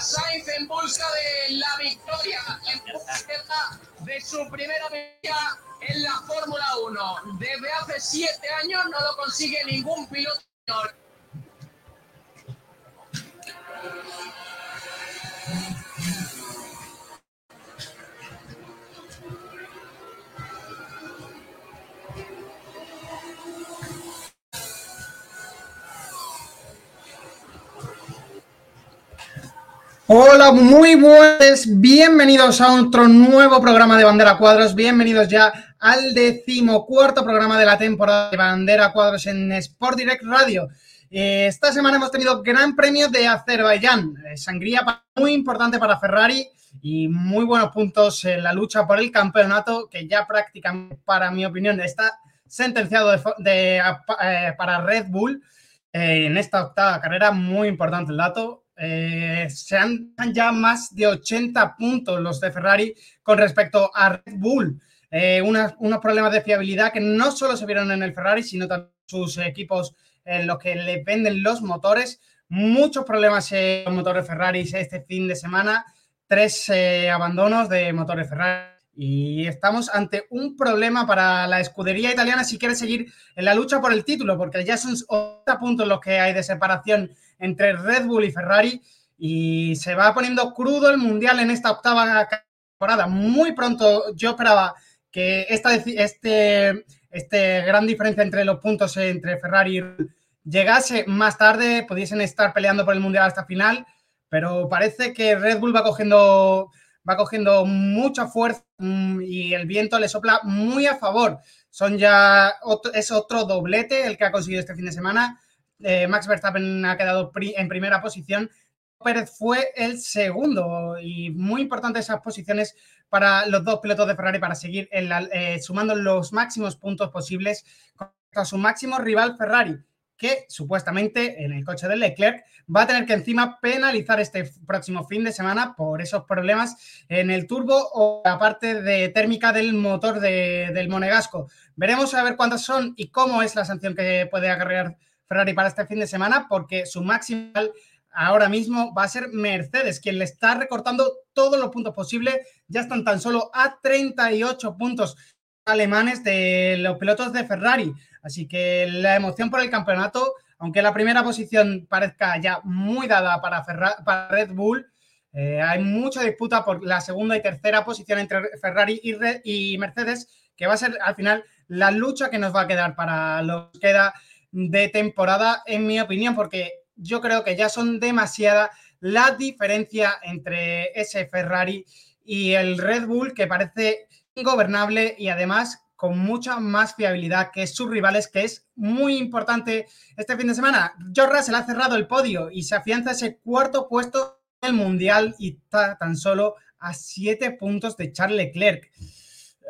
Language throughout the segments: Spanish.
Sainz en busca de la victoria, en de su primera victoria en la Fórmula 1. Desde hace siete años no lo consigue ningún piloto. Hola, muy buenas, bienvenidos a otro nuevo programa de Bandera Cuadros, bienvenidos ya al decimocuarto programa de la temporada de Bandera Cuadros en Sport Direct Radio. Eh, esta semana hemos tenido Gran Premio de Azerbaiyán, eh, sangría muy importante para Ferrari y muy buenos puntos en la lucha por el campeonato que ya prácticamente, para mi opinión, está sentenciado eh, para Red Bull en esta octava carrera, muy importante el dato. Eh, se han ya más de 80 puntos los de Ferrari con respecto a Red Bull. Eh, unos problemas de fiabilidad que no solo se vieron en el Ferrari, sino también sus equipos en los que le venden los motores. Muchos problemas en los motores Ferrari este fin de semana. Tres eh, abandonos de motores Ferrari. Y estamos ante un problema para la escudería italiana si quiere seguir en la lucha por el título, porque ya son 80 puntos los que hay de separación entre Red Bull y Ferrari y se va poniendo crudo el mundial en esta octava temporada. Muy pronto yo esperaba que esta este, este gran diferencia entre los puntos entre Ferrari y llegase más tarde, pudiesen estar peleando por el mundial hasta final, pero parece que Red Bull va cogiendo va cogiendo mucha fuerza mm, y el viento le sopla muy a favor. Son ya es otro doblete el que ha conseguido este fin de semana. Eh, Max Verstappen ha quedado en primera posición. Pérez fue el segundo y muy importante esas posiciones para los dos pilotos de Ferrari para seguir eh, sumando los máximos puntos posibles contra su máximo rival Ferrari, que supuestamente en el coche de Leclerc va a tener que encima penalizar este próximo fin de semana por esos problemas en el turbo o la parte de térmica del motor del Monegasco. Veremos a ver cuántas son y cómo es la sanción que puede acarrear Ferrari para este fin de semana porque su máximo ahora mismo va a ser Mercedes, quien le está recortando todos los puntos posibles. Ya están tan solo a 38 puntos alemanes de los pilotos de Ferrari. Así que la emoción por el campeonato, aunque la primera posición parezca ya muy dada para, para Red Bull, eh, hay mucha disputa por la segunda y tercera posición entre Ferrari y, y Mercedes, que va a ser al final la lucha que nos va a quedar para lo que queda de temporada, en mi opinión, porque yo creo que ya son demasiada la diferencia entre ese Ferrari y el Red Bull, que parece ingobernable y además con mucha más fiabilidad que sus rivales, que es muy importante este fin de semana. George Russell ha cerrado el podio y se afianza ese cuarto puesto en el Mundial y está tan solo a siete puntos de Charles Leclerc.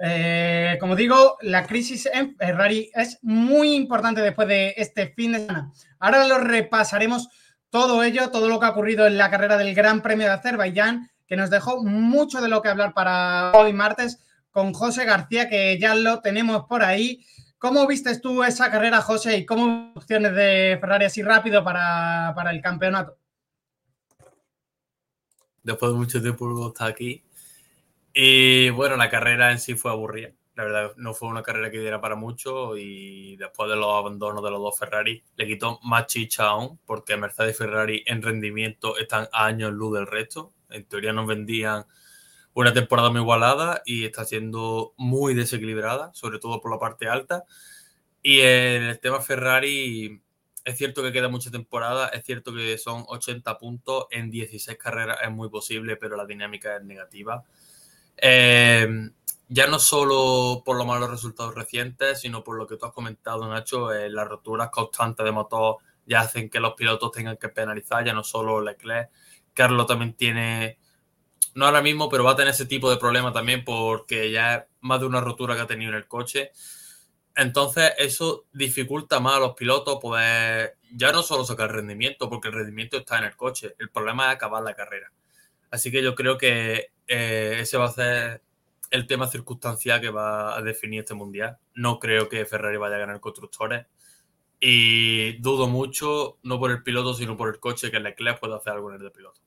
Eh, como digo, la crisis en Ferrari es muy importante después de este fin de semana. Ahora lo repasaremos todo ello, todo lo que ha ocurrido en la carrera del Gran Premio de Azerbaiyán, que nos dejó mucho de lo que hablar para hoy martes con José García, que ya lo tenemos por ahí. ¿Cómo vistes tú esa carrera, José, y cómo opciones de Ferrari así rápido para, para el campeonato? Después de mucho tiempo estar aquí, y bueno, la carrera en sí fue aburrida. La verdad, no fue una carrera que diera para mucho y después de los abandonos de los dos Ferrari, le quitó más chicha aún, porque Mercedes y Ferrari en rendimiento están a años luz del resto. En teoría nos vendían una temporada muy igualada y está siendo muy desequilibrada, sobre todo por la parte alta. Y en el tema Ferrari, es cierto que queda mucha temporada, es cierto que son 80 puntos en 16 carreras, es muy posible, pero la dinámica es negativa. Eh, ya no solo por los malos resultados recientes, sino por lo que tú has comentado, Nacho, eh, las roturas constantes de motor ya hacen que los pilotos tengan que penalizar, ya no solo Leclerc. Carlos también tiene, no ahora mismo, pero va a tener ese tipo de problema también porque ya es más de una rotura que ha tenido en el coche. Entonces, eso dificulta más a los pilotos poder ya no solo sacar rendimiento, porque el rendimiento está en el coche, el problema es acabar la carrera. Así que yo creo que eh, ese va a ser el tema circunstancial que va a definir este mundial. No creo que Ferrari vaya a ganar constructores. Y dudo mucho, no por el piloto, sino por el coche, que Leclerc pueda hacer algo en el de piloto.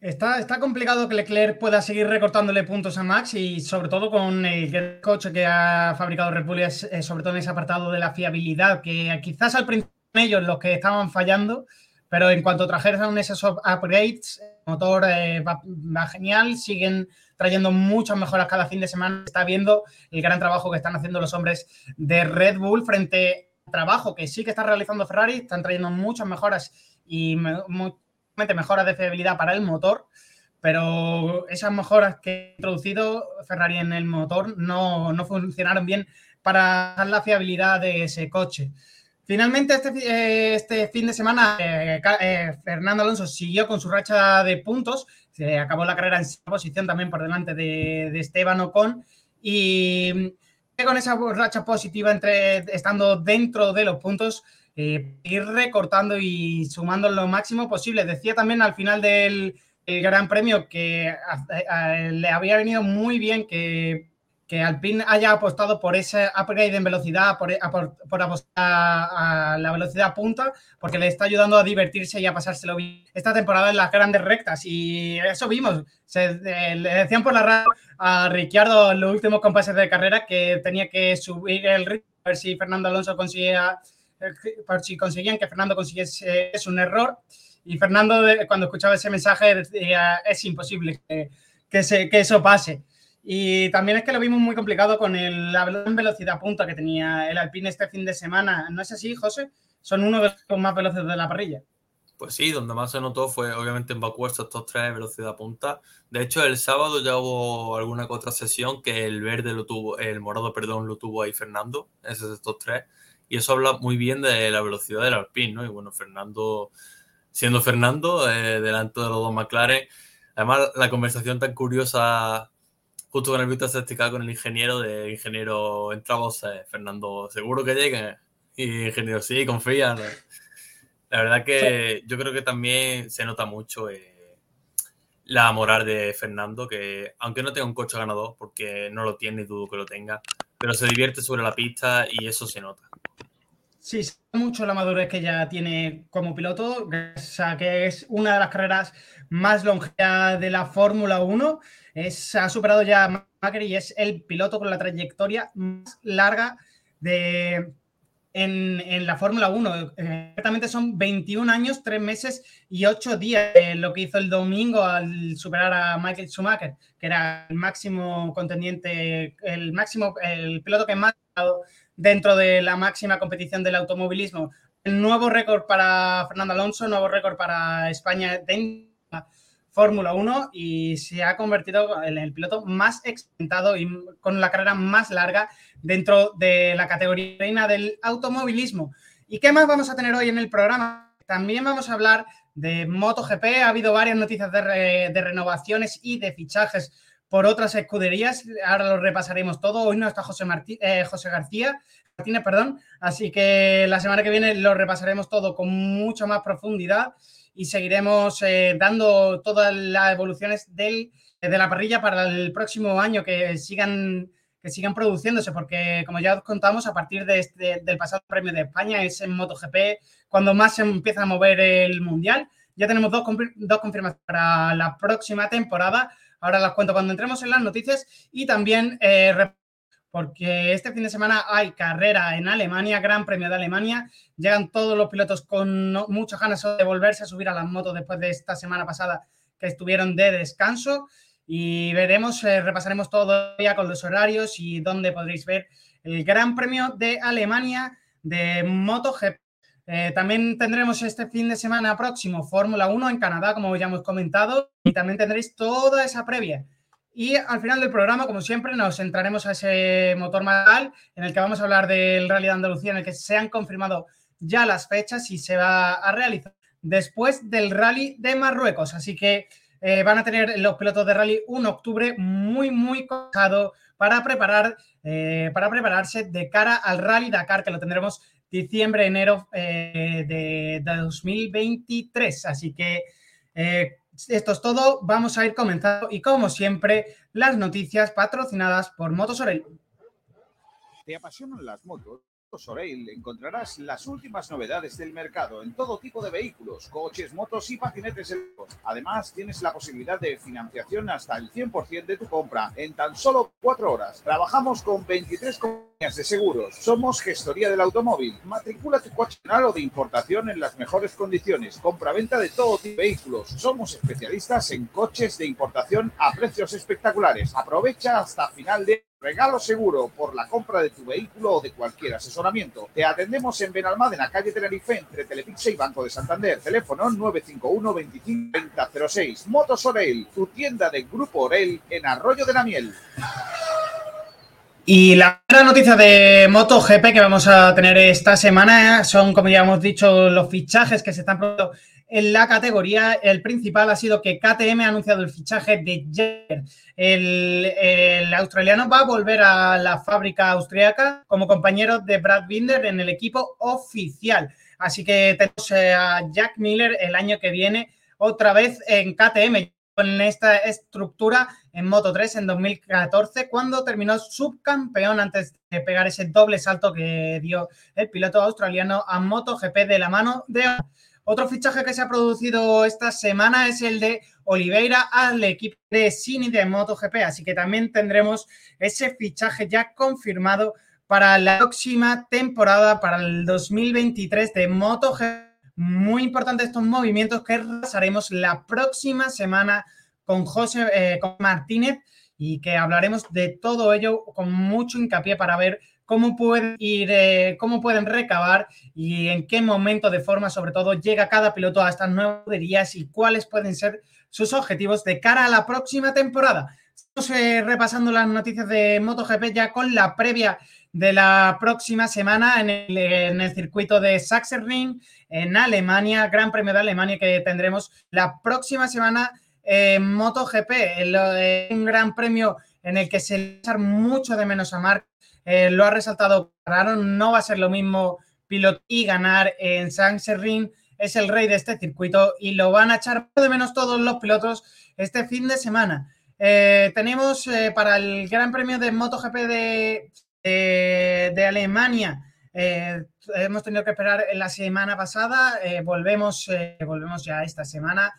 Está, está, complicado que Leclerc pueda seguir recortándole puntos a Max y sobre todo con el coche que ha fabricado Red eh, sobre todo en ese apartado de la fiabilidad, que quizás al principio ellos los que estaban fallando, pero en cuanto trajeron esos upgrades, el motor eh, va, va, genial, siguen trayendo muchas mejoras cada fin de semana. Está viendo el gran trabajo que están haciendo los hombres de Red Bull frente al trabajo que sí que está realizando Ferrari, están trayendo muchas mejoras y muy, mejoras de fiabilidad para el motor, pero esas mejoras que ha introducido Ferrari en el motor no, no funcionaron bien para la fiabilidad de ese coche. Finalmente, este, eh, este fin de semana, eh, eh, Fernando Alonso siguió con su racha de puntos, se acabó la carrera en posición también por delante de, Esteban Ocon y con esa racha positiva entre estando dentro de los puntos, ir recortando y sumando lo máximo posible. Decía también al final del Gran Premio que le había venido muy bien que, que Alpine haya apostado por ese upgrade en velocidad, por, por, por apostar a, la velocidad punta, porque le está ayudando a divertirse y a pasárselo bien esta temporada en las grandes rectas. Y eso vimos. Se, eh, le decían por la radio a Ricciardo en los últimos compases de carrera que tenía que subir el ritmo, a ver si Fernando Alonso conseguía por si conseguían que Fernando consiguiese es un error. Y Fernando, cuando escuchaba ese mensaje, decía, es imposible que, que eso pase. Y también es que lo vimos muy complicado con el, la velocidad punta que tenía el Alpine este fin de semana. ¿No es así, José? Son uno de los más veloces de la parrilla. Pues sí, donde más se notó fue obviamente en Bakú estos top 3 de velocidad punta. De hecho, el sábado ya hubo alguna otra sesión que el verde lo tuvo, el morado, perdón, lo tuvo ahí Fernando, ese es top 3 y eso habla muy bien de la velocidad del Alpine, ¿no? Y bueno, Fernando, siendo Fernando, eh, delante de los dos McLaren, además la conversación tan curiosa justo con el Víctor Certificado con el ingeniero, de ingeniero entramos, eh, Fernando, seguro que llegue, y ingeniero, sí, confía. ¿no? La verdad que sí. yo creo que también se nota mucho eh, la moral de Fernando, que aunque no tenga un coche ganador, porque no lo tiene y dudo que lo tenga, pero se divierte sobre la pista y eso se nota. Sí, se mucho la madurez que ya tiene como piloto, o sea, que es una de las carreras más longevas de la Fórmula 1. Es, ha superado ya a Macri y es el piloto con la trayectoria más larga de, en, la Fórmula 1. Exactamente son 21 años, 3 meses y 8 días, eh, lo que hizo el domingo al superar a Michael Schumacher, que era el máximo contendiente, el máximo, el piloto que más dentro de la máxima competición del automovilismo. El nuevo récord para Fernando Alonso, nuevo récord para España Fórmula 1 y se ha convertido en el piloto más experimentado y con la carrera más larga dentro de la categoría reina del automovilismo. ¿Y qué más vamos a tener hoy en el programa? También vamos a hablar de MotoGP. Ha habido varias noticias de, re, de renovaciones y de fichajes por otras escuderías. Ahora lo repasaremos todo. Hoy no está José, Martí, eh, José García, Martínez, perdón. Así que la semana que viene lo repasaremos todo con mucha más profundidad y seguiremos eh, dando todas las evoluciones del, de la parrilla para el próximo año que sigan que sigan produciéndose, porque como ya os contamos, a partir de este, del pasado premio de España es en MotoGP cuando más se empieza a mover el Mundial. Ya tenemos dos, dos confirmaciones para la próxima temporada. Ahora las cuento cuando entremos en las noticias y también eh, porque este fin de semana hay carrera en Alemania, Gran Premio de Alemania. Llegan todos los pilotos con no, muchas ganas de volverse a subir a las motos después de esta semana pasada que estuvieron de descanso. Y veremos, eh, repasaremos todo ya con los horarios y dónde podréis ver el Gran Premio de Alemania de MotoGP. Eh, también tendremos este fin de semana próximo Fórmula 1 en Canadá, como ya hemos comentado, y también tendréis toda esa previa. Y al final del programa, como siempre, nos centraremos a ese motor modal en el que vamos a hablar del Rally de Andalucía, en el que se han confirmado ya las fechas y se va a realizar después del Rally de Marruecos. Así que eh, van a tener los pilotos de Rally un octubre muy, muy cojado para, preparar, eh, para prepararse de cara al Rally Dakar, que lo tendremos diciembre, enero eh, de, de, 2023. Así que eh, esto es todo. Vamos a ir comenzando y como siempre, las noticias patrocinadas por Motosorel. ¿Te apasionan las motos? Soreil encontrarás las últimas novedades del mercado en todo tipo de vehículos, coches, motos y patinetes eléctricos. Además, tienes la posibilidad de financiación hasta el 100% de tu compra en tan solo cuatro horas. Trabajamos con 23 compañías de seguros. Somos gestoría del automóvil. Matricula tu coche o de importación en las mejores condiciones. Compra-venta de todo tipo de vehículos. Somos especialistas en coches de importación a precios espectaculares. Aprovecha hasta final de Regalo seguro por la compra de tu vehículo o de cualquier asesoramiento. Te atendemos en Benalmádena, calle Tenerife, entre Telepixe y Banco de Santander. Teléfono 951 25 3006. Motos Orel, tu tienda de Grupo Orel en Arroyo de la Miel. Y la otra noticia de MotoGP que vamos a tener esta semana son, como ya hemos dicho, los fichajes que se están produciendo en la categoría. El principal ha sido que KTM ha anunciado el fichaje de Jagger. El, australiano va a volver a la fábrica austriaca como compañero de Brad Binder en el equipo oficial. Así que tenemos eh, a Jack Miller el año que viene otra vez en KTM con esta estructura en Moto 3 en 2014, cuando terminó subcampeón antes de pegar ese doble salto que dio el piloto australiano a MotoGP de la mano de otro fichaje que se ha producido esta semana es el de Oliveira al equipo de Cini de MotoGP, así que también tendremos ese fichaje ya confirmado para la próxima temporada, para el 2023 de MotoGP. Muy importante estos movimientos que haremos la próxima semana con José eh, con Martínez y que hablaremos de todo ello con mucho hincapié para ver cómo pueden ir, eh, cómo pueden recabar y en qué momento de forma, sobre todo, llega cada piloto a estas nuevas poderías y cuáles pueden ser sus objetivos de cara a la próxima temporada. Estamos eh, repasando las noticias de MotoGP ya con la previa de la próxima semana en el, circuito de Sachsenring en Alemania, Gran Premio de Alemania que tendremos la próxima semana en MotoGP, un gran premio en el que se le echar mucho de menos a Marc eh, lo ha resaltado Claro, no va a ser lo mismo pilotar y ganar en San Serrín, es el rey de este circuito y lo van a echar de menos todos los pilotos este fin de semana. Eh, tenemos eh, para el Gran Premio de MotoGP de, de Alemania, hemos tenido que esperar la semana pasada, volvemos, volvemos ya esta semana,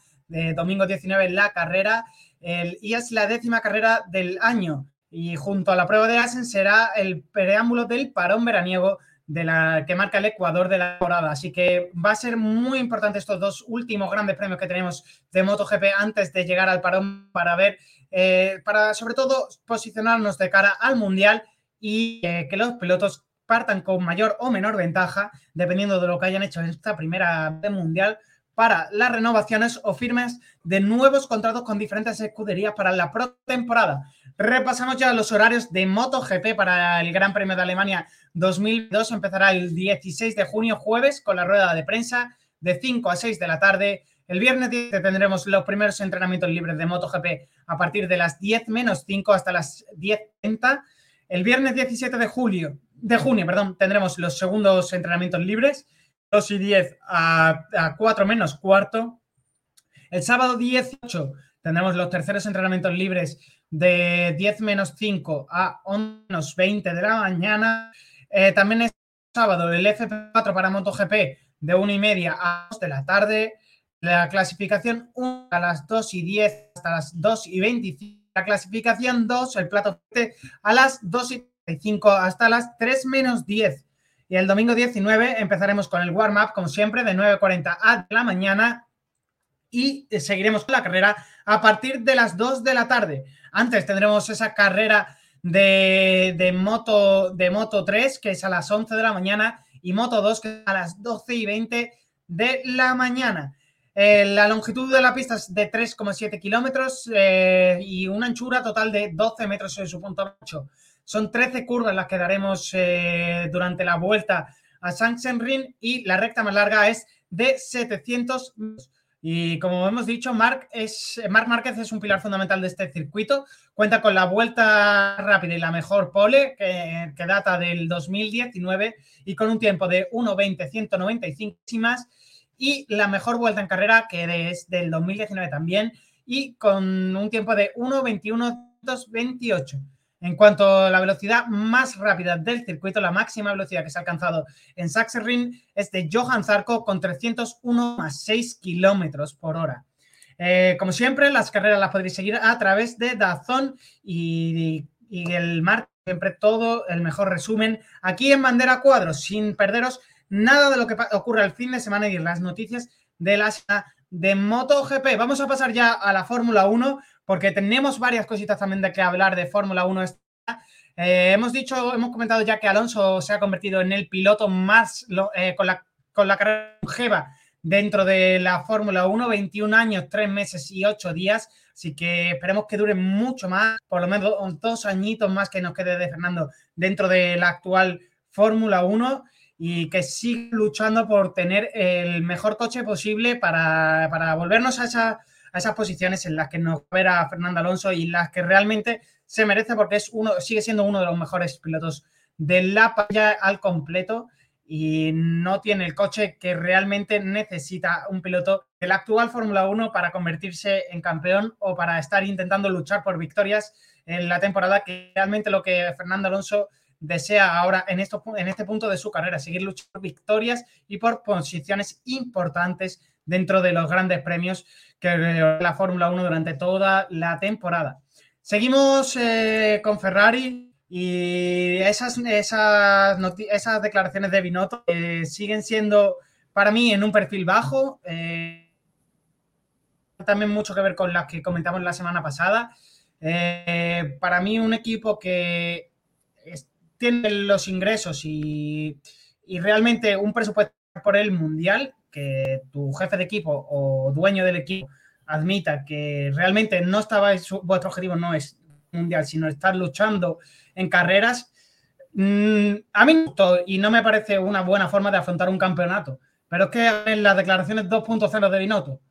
domingo 19 en la carrera, y es la décima carrera del año y junto a la prueba de Asen será el preámbulo del parón veraniego de que marca el Ecuador de la temporada. Así que va a ser muy importante estos dos últimos grandes premios que tenemos de MotoGP antes de llegar al parón para ver, eh, para sobre todo posicionarnos de cara al Mundial y eh, que los pilotos partan con mayor o menor ventaja, dependiendo de lo que hayan hecho en esta primera Mundial, para las renovaciones o firmes de nuevos contratos con diferentes escuderías para la próxima temporada. Repasamos ya los horarios de MotoGP para el Gran Premio de Alemania 2002. Empezará el 16 de junio, jueves, con la rueda de prensa de 5 a 6 de la tarde. El viernes 10 tendremos los primeros entrenamientos libres de MotoGP a partir de las 10 menos 5 hasta las 10.30. El viernes 17 de julio, de junio, perdón, tendremos los segundos entrenamientos libres 2 y 10 a, 4 menos cuarto. El sábado 18 tendremos los terceros entrenamientos libres de 10 menos 5 a 11 menos 20 de la mañana. Eh, también es sábado el FP4 para MotoGP de 1 y media a 2 de la tarde. La clasificación 1 a las 2 y 10 hasta las 2 y 25. La clasificación 2, el plato a las 2 y 25 hasta las 3 menos 10. Y el domingo 19 empezaremos con el warm-up, como siempre, de 9.40 a la mañana y seguiremos con la carrera a partir de las 2 de la tarde. Antes tendremos esa carrera de, moto, de Moto 3, que es a las 11 de la mañana, y Moto 2, que es a las 12 y 20 de la mañana. Eh, la longitud de la pista es de 3,7 kilómetros eh, y una anchura total de 12 metros en su punto 8. Son 13 curvas las que daremos eh, durante la vuelta a Sachsenring y la recta más larga es de 700 metros. Y como hemos dicho, Marc, es, Marc Márquez es un pilar fundamental de este circuito. Cuenta con la vuelta rápida y la mejor pole, que, data del 2019, y con un tiempo de 1.20-195 más. Y la mejor vuelta en carrera, que es del 2019 también, y con un tiempo de 1.21-28. En cuanto a la velocidad más rápida del circuito, la máxima velocidad que se ha alcanzado en Sachsenring es de Johan Zarco con 301,6 kilómetros por hora. Eh, como siempre, las carreras las podréis seguir a través de Dazón y, y el siempre todo el mejor resumen aquí en Bandera Cuadros, sin perderos nada de lo que ocurre el fin de semana y las noticias de la de MotoGP. Vamos a pasar ya a la Fórmula 1 porque tenemos varias cositas también de que hablar de Fórmula 1. Eh, hemos dicho, hemos comentado ya que Alonso se ha convertido en el piloto más eh, con, la, con carrera dentro de la Fórmula 1, 21 años, 3 meses y 8 días. Así que esperemos que dure mucho más, por lo menos dos añitos más que nos quede de Fernando dentro de la actual Fórmula 1 y que siga luchando por tener el mejor coche posible para, volvernos a, esa, a, esas posiciones en las que nos verá Fernando Alonso y las que realmente se merece porque es uno, sigue siendo uno de los mejores pilotos de la palla al completo y no tiene el coche que realmente necesita un piloto de la actual Fórmula 1 para convertirse en campeón o para estar intentando luchar por victorias en la temporada que realmente lo que Fernando Alonso desea ahora en, esto, en este punto de su carrera, seguir luchando por victorias y por posiciones importantes dentro de los grandes premios que la Fórmula 1 durante toda la temporada. Seguimos eh, con Ferrari y esas, esas, esas declaraciones de Binotto eh, siguen siendo para mí en un perfil bajo. Eh, también mucho que ver con las que comentamos la semana pasada. para mí un equipo que tiene los ingresos y, realmente un presupuesto por el mundial, que tu jefe de equipo o dueño del equipo admita que realmente no estaba, vuestro objetivo no es mundial, sino estar luchando en carreras, mm, a mí y no me parece una buena forma de afrontar un campeonato. Pero es que en las declaraciones 2.0 de Binotto,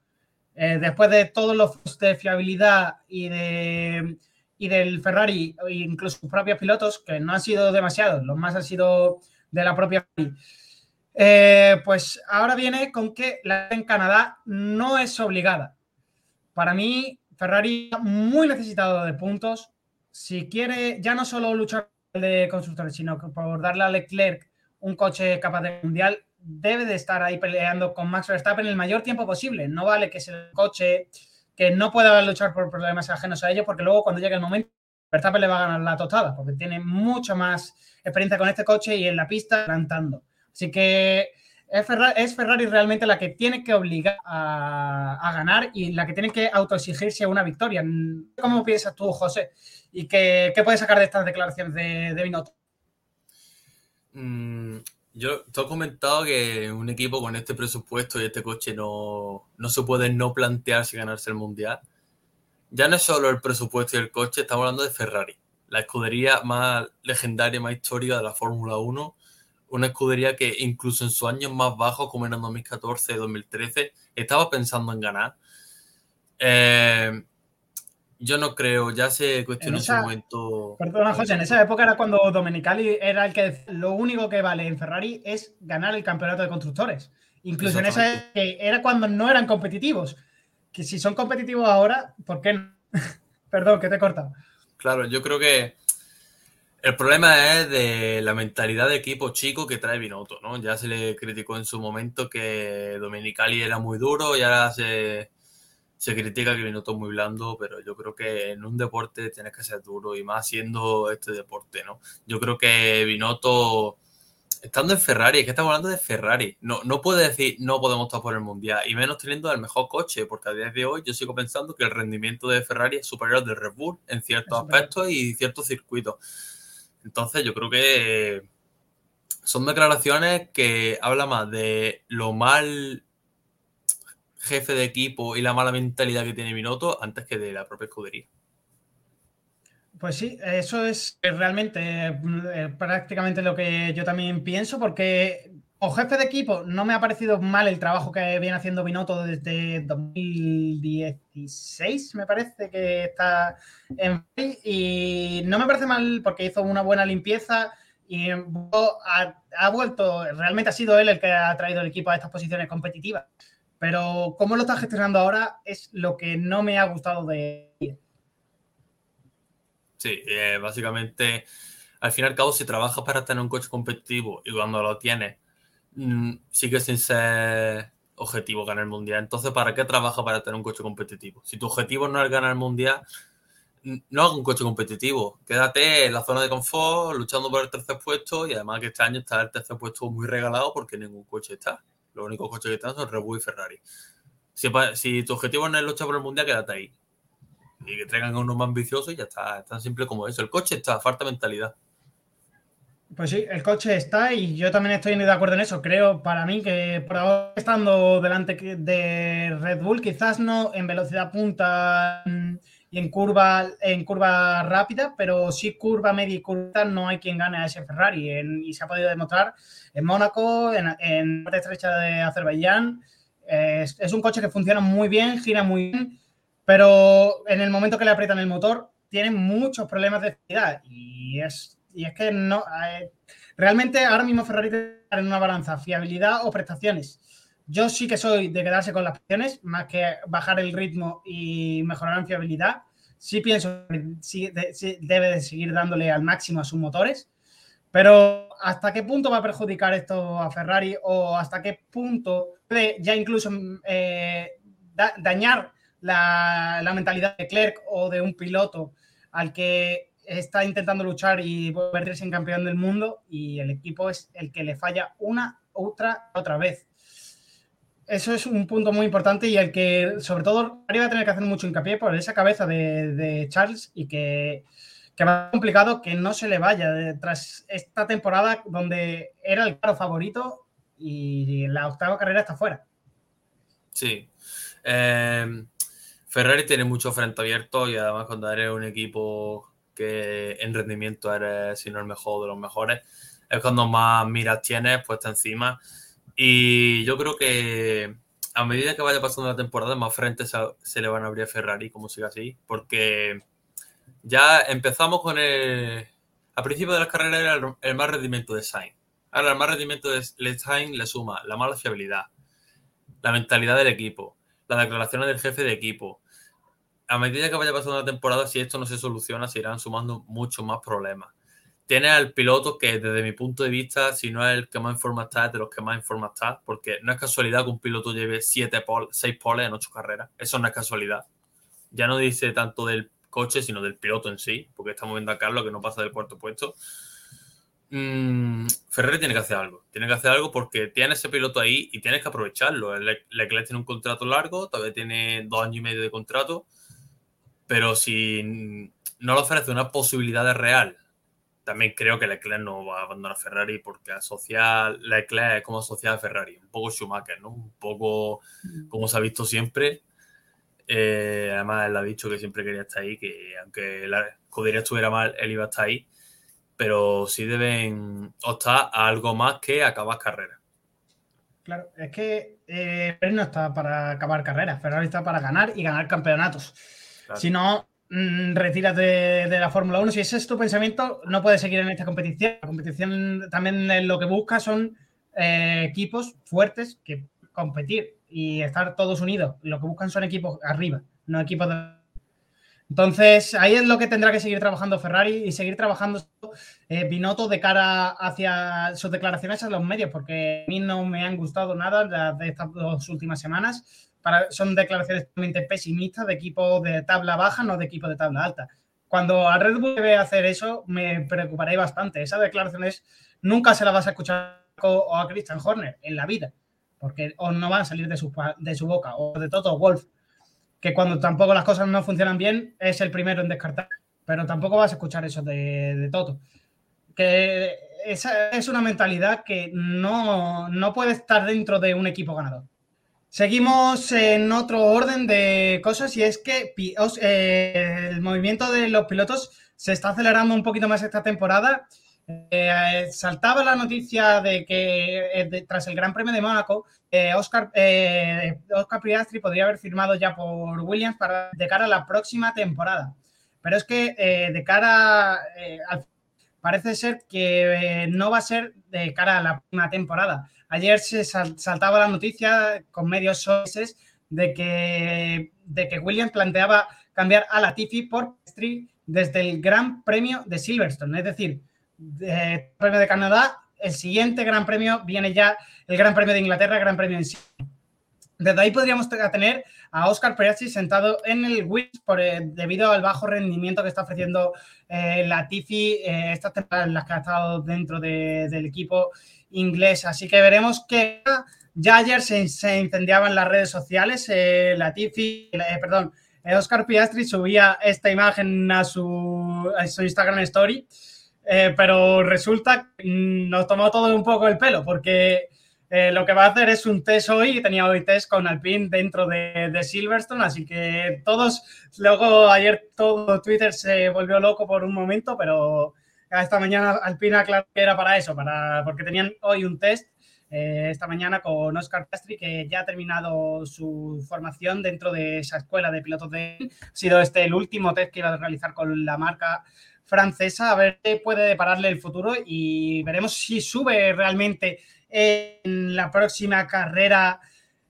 eh, después de todos los de fiabilidad y de y del Ferrari, e incluso sus propios pilotos, que no han sido demasiados, los más han sido de la propia Ferrari. Eh, pues ahora viene con que la en Canadá no es obligada. Para mí, Ferrari muy necesitado de puntos. Si quiere ya no solo luchar de constructores, sino que por darle a Leclerc un coche capaz de mundial, debe de estar ahí peleando con Max Verstappen el mayor tiempo posible. No vale que sea el coche que no pueda luchar por problemas ajenos a ellos, porque luego cuando llegue el momento, Verstappen le va a ganar la tostada, porque tiene mucha más experiencia con este coche y en la pista adelantando. Así que es Ferrari, realmente la que tiene que obligar a, ganar y la que tiene que autoexigirse una victoria. ¿Cómo piensas tú, José? ¿Y qué, puedes sacar de estas declaraciones de, de? Mm, yo te he comentado que un equipo con este presupuesto y este coche no, no se puede no plantearse ganarse el mundial. Ya no es solo el presupuesto y el coche, estamos hablando de Ferrari, la escudería más legendaria, más histórica de la Fórmula 1. Una escudería que incluso en sus años más bajos, como en 2014, 2013, estaba pensando en ganar. Eh, yo no creo, ya se cuestionó en, su momento. Perdona, José, en esa época era cuando Domenicali era el que lo único que vale en Ferrari es ganar el campeonato de constructores. Incluso en esa época era cuando no eran competitivos. Que si son competitivos ahora, ¿por qué no? Perdón, que te he cortado. Claro, yo creo que el problema es de la mentalidad de equipo chico que trae Binotto, ¿no? Ya se le criticó en su momento que Domenicali era muy duro y ahora se se critica que Binotto muy blando, pero yo creo que en un deporte tienes que ser duro y más siendo este deporte, ¿no? Yo creo que Binotto, estando en Ferrari, es que estamos hablando de Ferrari, no, no puede decir no podemos estar por el Mundial, y menos teniendo el mejor coche, porque a día de hoy yo sigo pensando que el rendimiento de Ferrari es superior al de Red Bull en ciertos aspectos y ciertos circuitos. Entonces yo creo que son declaraciones que hablan más de lo mal jefe de equipo y la mala mentalidad que tiene Binotto antes que de la propia escudería. Pues sí, eso es realmente eh, prácticamente lo que yo también pienso, porque o jefe de equipo no me ha parecido mal el trabajo que viene haciendo Binotto desde 2016, me parece que está en y no me parece mal porque hizo una buena limpieza y ha, vuelto, realmente ha sido él el que ha traído el equipo a estas posiciones competitivas. Pero cómo lo está gestionando ahora es lo que no me ha gustado de Sí, eh, básicamente, al fin y al cabo, si trabajas para tener un coche competitivo y cuando lo tienes, sigue sin ser objetivo ganar el mundial. Entonces, ¿para qué trabajas para tener un coche competitivo? Si tu objetivo no es ganar el mundial, no hagas un coche competitivo. Quédate en la zona de confort, luchando por el tercer puesto y además que este año está el tercer puesto muy regalado porque ningún coche está. Los únicos coches que están son Red Bull y Ferrari. Si, tu objetivo no es luchar por el mundial, quédate ahí. Y que traigan uno más ambicioso y ya está. Es tan simple como eso. El coche está, falta mentalidad. Pues sí, el coche está y yo también estoy de acuerdo en eso. Creo para mí que por ahora estando delante de Red Bull, quizás no en velocidad punta mm, y en curva, en curva rápida, pero sí curva media y curva no hay quien gane a ese Ferrari. y se ha podido demostrar en Mónaco, en, en parte estrecha de Azerbaiyán. Es, un coche que funciona muy bien, gira muy bien, pero en el momento que le aprietan el motor, tiene muchos problemas de velocidad. Y es, y es que no. Eh, realmente ahora mismo Ferrari está en una balanza, fiabilidad o prestaciones. Yo sí que soy de quedarse con las opciones, más que bajar el ritmo y mejorar en fiabilidad. Sí pienso que sí, debe de seguir dándole al máximo a sus motores, pero ¿hasta qué punto va a perjudicar esto a Ferrari o hasta qué punto puede ya incluso eh, dañar la, la mentalidad de Clerc o de un piloto al que está intentando luchar y convertirse en campeón del mundo y el equipo es el que le falla una, otra, otra vez? eso es un punto muy importante y el que, sobre todo, Ari va a tener que hacer mucho hincapié por esa cabeza de, Charles y que, que, va complicado que no se le vaya tras esta temporada donde era el claro favorito y la octava carrera está fuera. Sí. Em, Ferrari tiene mucho frente abierto y además cuando eres un equipo que en rendimiento eres, si no el mejor de los mejores, es cuando más miras tienes puesta encima y yo creo que a medida que vaya pasando la temporada, más frentes se, le van a abrir a Ferrari, como siga así, porque ya empezamos con el. A principio de las carreras era el, el más rendimiento de Sainz. Ahora, el más rendimiento de Sainz le suma la mala fiabilidad, la mentalidad del equipo, las declaraciones del jefe de equipo. A medida que vaya pasando la temporada, si esto no se soluciona, se irán sumando muchos más problemas tiene al piloto que desde mi punto de vista, si no es el que más en forma está, es de los que más en forma está, porque no es casualidad que un piloto lleve siete seis poles en ocho carreras. Eso no es casualidad. Ya no dice tanto del coche, sino del piloto en sí, porque estamos viendo a Carlos que no pasa del cuarto puesto. Mm, Ferrari tiene que hacer algo. Tiene que hacer algo porque tiene ese piloto ahí y tienes que aprovecharlo. Leclerc tiene un contrato largo, todavía tiene dos años y medio de contrato, pero si no le ofrece una posibilidad de real también creo que Leclerc no va a abandonar Ferrari porque asociar Leclerc es como asociar a Ferrari, un poco Schumacher, ¿no? Un poco mm. como se ha visto siempre. Eh, además, él ha dicho que siempre quería estar ahí, que aunque la escudería estuviera mal, él iba a estar ahí. Pero sí deben optar a algo más que acabar carrera. Claro, es que eh, no está para acabar carreras, Ferrari está para ganar y ganar campeonatos. Si no, Mm, retírate de, la Fórmula 1. Si ese es tu pensamiento, no puedes seguir en esta competición. La competición también lo que busca son eh, equipos fuertes que competir y estar todos unidos. Lo que buscan son equipos arriba, no equipos de... Entonces, ahí es lo que tendrá que seguir trabajando Ferrari y seguir trabajando eh, Binotto de cara hacia sus declaraciones a los medios, porque a mí no me han gustado nada de estas dos últimas semanas son declaraciones totalmente pesimistas de equipo de tabla baja, no de equipo de tabla alta. Cuando a Red Bull debe hacer eso, me preocuparé bastante. Esas declaraciones nunca se las vas a escuchar o a Christian Horner en la vida, porque o no van a salir de su, de su boca, o de Toto Wolf, que cuando tampoco las cosas no funcionan bien, es el primero en descartar. Pero tampoco vas a escuchar eso de, de Toto. Que esa es una mentalidad que no, no puede estar dentro de un equipo ganador. Seguimos en otro orden de cosas y es que eh, el movimiento de los pilotos se está acelerando un poquito más esta temporada. Eh, saltaba la noticia de que eh, tras el Gran Premio de Mónaco, Oscar, Oscar Piastri podría haber firmado ya por Williams para, de cara a la próxima temporada. Pero es que de cara parece ser que no va a ser de cara a la próxima temporada Ayer se saltaba la noticia con medios sources de que, de que Williams planteaba cambiar a Latifi por Piastri desde el Gran Premio de Silverstone, es decir, el Premio de Canadá, el siguiente Gran Premio viene ya el Gran Premio de Inglaterra, Gran Premio en sí. Desde ahí podríamos tener a Oscar Piastri sentado en el por, eh, debido al bajo rendimiento que está ofreciendo eh, la Tifi eh, estas temporadas en las que ha estado dentro del equipo inglés. Así que veremos que ya ayer se, incendiaban las redes sociales. la Tifi, perdón, Oscar Piastri subía esta imagen a su, a su Instagram Story, pero resulta que nos tomó todo un poco el pelo porque eh, lo que va a hacer es un test hoy, tenía hoy test con Alpine dentro de, Silverstone, así que todos, luego ayer todo Twitter se volvió loco por un momento, pero esta mañana Alpine aclaró que era para eso, para, porque tenían hoy un test eh, esta mañana con Oscar Castri, que ya ha terminado su formación dentro de esa escuela de pilotos de... Ha sido este el último test que iba a realizar con la marca francesa, a ver qué puede depararle el futuro y veremos si sube realmente en la próxima carrera,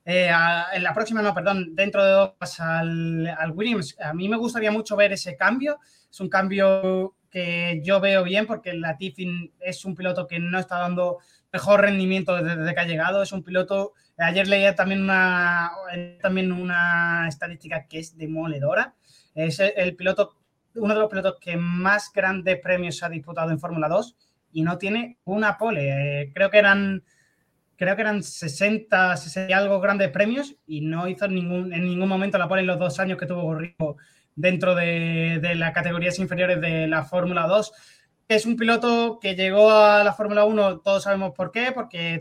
eh, en la próxima, no, perdón, dentro de dos al, Williams. A mí me gustaría mucho ver ese cambio. Es un cambio que yo veo bien porque la Tiffin es un piloto que no está dando mejor rendimiento desde que ha llegado. Es un piloto, ayer leía también una, también una estadística que es demoledora. Es el piloto, uno de los pilotos que más grandes premios ha disputado en Fórmula 2 y no tiene una pole. Eh, creo que eran creo que eran 60, 60 y algo grandes premios y no hizo ningún, en ningún momento la pole en los dos años que tuvo Gorrico dentro de, de, las categorías inferiores de la Fórmula 2. Es un piloto que llegó a la Fórmula 1, todos sabemos por qué, porque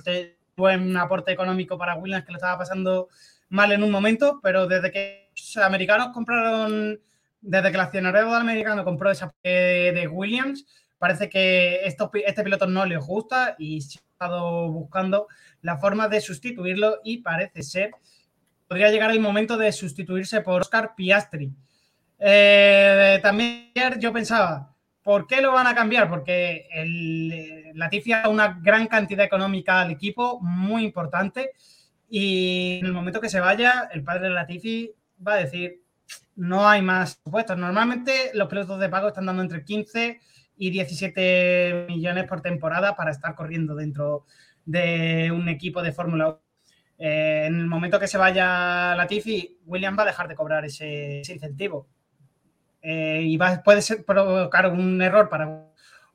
tuvo un aporte económico para Williams que lo estaba pasando mal en un momento, pero desde que los americanos compraron, desde que el accionariado americano compró esa de Williams, parece que esto, este piloto no le gusta y buscando la forma de sustituirlo y parece ser podría llegar el momento de sustituirse por Oscar Piastri. Eh, también yo pensaba, ¿por qué lo van a cambiar? Porque el, Latifi da una gran cantidad económica al equipo, muy importante, y en el momento que se vaya, el padre de Latifi va a decir, no hay más supuestos. Normalmente los pilotos de pago están dando entre 15 y 17 millones por temporada para estar corriendo dentro de un equipo de Fórmula 1. Eh, en el momento que se vaya Latifi, William va a dejar de cobrar ese, incentivo. Eh, y va, puede ser provocar un error para...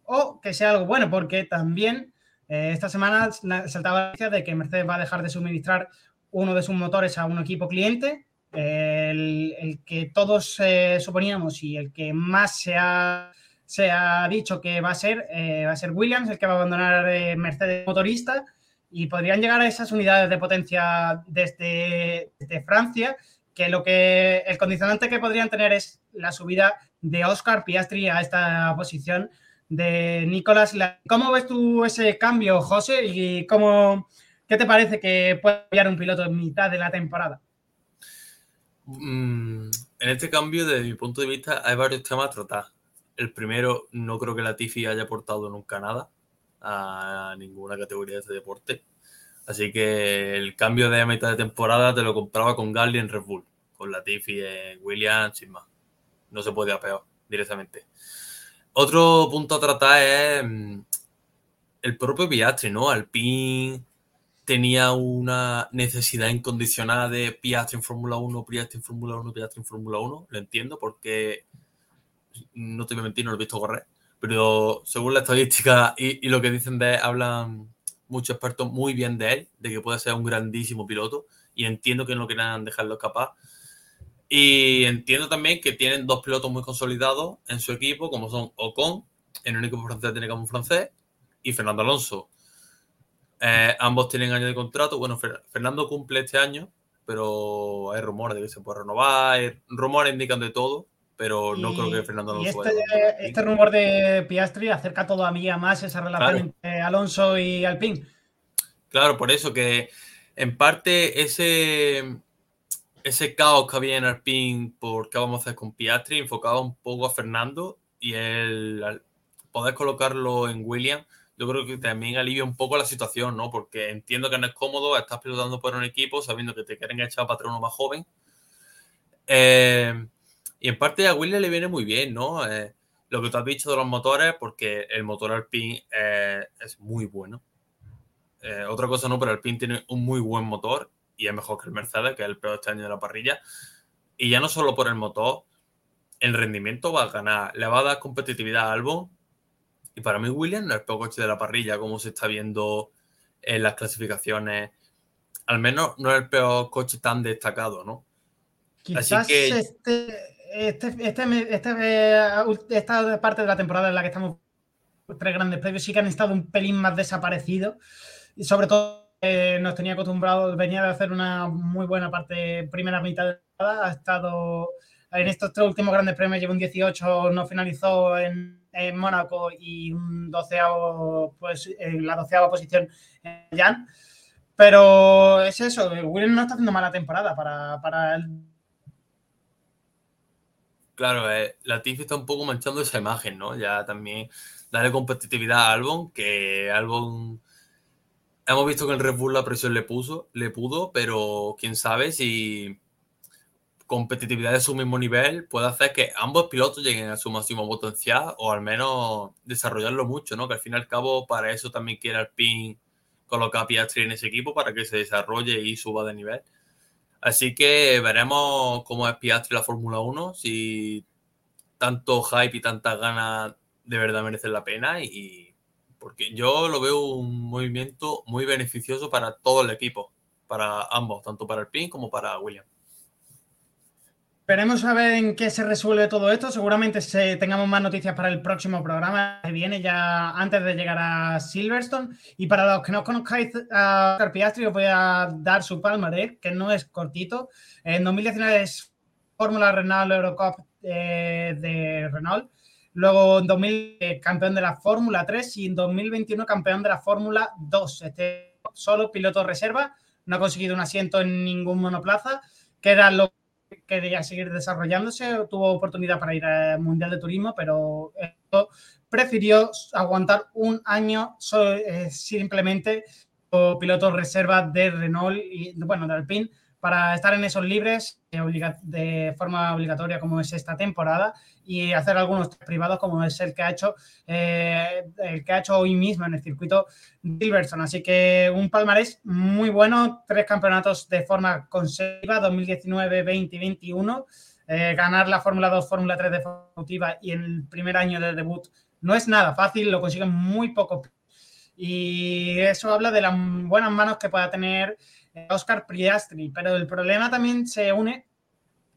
O que sea algo bueno, porque también eh, esta semana saltaba la noticia de que Mercedes va a dejar de suministrar uno de sus motores a un equipo cliente, el, el, que todos suponíamos y el que más se ha se ha dicho que va a ser, eh, va a ser Williams el que va a abandonar eh, Mercedes motorista y podrían llegar a esas unidades de potencia desde, Francia, que lo que el condicionante que podrían tener es la subida de Oscar Piastri a esta posición de Nicolás. ¿Cómo ves tú ese cambio, José? ¿Y cómo, qué te parece que puede cambiar un piloto en mitad de la temporada? Mm, en este cambio, desde mi punto de vista, hay varios temas a tratar. El primero, no creo que la Tifi haya aportado nunca nada a ninguna categoría de este deporte. Así que el cambio de mitad de temporada te lo compraba con Gasly en Red Bull, con la Tifi en Williams, sin más. No se podía peor directamente. Otro punto a tratar es mm, el propio Piastri, ¿no? Alpine tenía una necesidad incondicionada de Piastri en Fórmula 1, Piastri en Fórmula 1, Piastri en Fórmula 1. Lo entiendo porque no te voy a mentir, no lo he visto correr, pero según la estadística y, lo que dicen de él, hablan muchos expertos muy bien de él, de que puede ser un grandísimo piloto, y entiendo que no quieran dejarlo escapar. Y entiendo también que tienen dos pilotos muy consolidados en su equipo, como son Ocon, en el equipo francés tiene como un francés, y Fernando Alonso. Eh, ambos tienen año de contrato. Bueno, Fernando cumple este año, pero hay rumores de que se puede renovar. Rumores indican de todo pero no creo que Fernando Alonso. Y este, este, rumor de Piastri acerca todavía más esa relación entre Alonso y Alpine. Claro, por eso que en parte ese, ese caos que había en Alpine por qué vamos a hacer con Piastri enfocaba un poco a Fernando y el poder colocarlo en Williams, yo creo que también alivia un poco la situación, ¿no? Porque entiendo que no es cómodo, estás pilotando por un equipo sabiendo que te quieren echar para uno más joven. Eh, Y en parte a Williams le viene muy bien, ¿no? Eh, lo que tú has dicho de los motores, porque el motor Alpine eh, es muy bueno. Eh, otra cosa no, pero Alpine tiene un muy buen motor y es mejor que el Mercedes, que es el peor este año de la parrilla. Y ya no solo por el motor, el rendimiento va a ganar, le va a dar competitividad a Albon. Y para mí, Williams no es el peor coche de la parrilla, como se está viendo en las clasificaciones. Al menos no es el peor coche tan destacado, ¿no? Quizás que... este, este, este, este eh, esta parte de la temporada en la que estamos tres grandes premios sí que han estado un pelín más desaparecidos. Y sobre todo eh, nos tenía acostumbrado, venía de hacer una muy buena parte, primera mitad de la. Ha estado en estos tres últimos grandes premios, lleva un 18, no finalizó en, en Mónaco y un doceavo, pues en la doceava posición en Jan. Pero es eso, Williams no está haciendo mala temporada para, para el Claro, eh, la Tiff está un poco manchando esa imagen, ¿no? Ya también darle competitividad a Albon, que Albon hemos visto que el Red Bull la presión le puso, le pudo, pero quién sabe si competitividad de su mismo nivel puede hacer que ambos pilotos lleguen a su máximo potencial o al menos desarrollarlo mucho, ¿no? Que al fin y al cabo para eso también quiere Alpine colocar a Piastri en ese equipo para que se desarrolle y suba de nivel. Así que veremos cómo es la Fórmula 1, si tanto hype y tantas ganas de verdad merecen la pena y porque yo lo veo un movimiento muy beneficioso para todo el equipo, para ambos, tanto para el PIN como para William. Esperemos a ver en qué se resuelve todo esto. Seguramente se, tengamos más noticias para el próximo programa que viene ya antes de llegar a Silverstone. Y para los que no conozcáis a Oscar Piastri, os voy a dar su palmarés, que no es cortito. En 2019 es Fórmula Renault Eurocup eh, de Renault. Luego en 2000 eh, campeón de la Fórmula 3 y en 2021 campeón de la Fórmula 2. Este solo piloto reserva, no ha conseguido un asiento en ningún monoplaza, que era lo quería seguir desarrollándose, tuvo oportunidad para ir al Mundial de Turismo, pero prefirió aguantar un año eh, simplemente como piloto reserva de Renault y, bueno, de Alpine para estar en esos libres de forma obligatoria como es esta temporada y hacer algunos privados como es el que ha hecho eh, el que ha hecho hoy mismo en el circuito Silverstone. Así que un palmarés muy bueno, tres campeonatos de forma consecutiva, 2019, 20 y 21. Eh, ganar la Fórmula 2, Fórmula 3 de forma consecutiva y el primer año de debut no es nada fácil, lo consiguen muy poco. Y eso habla de las buenas manos que pueda tener Oscar Priastri. Pero el problema también se une,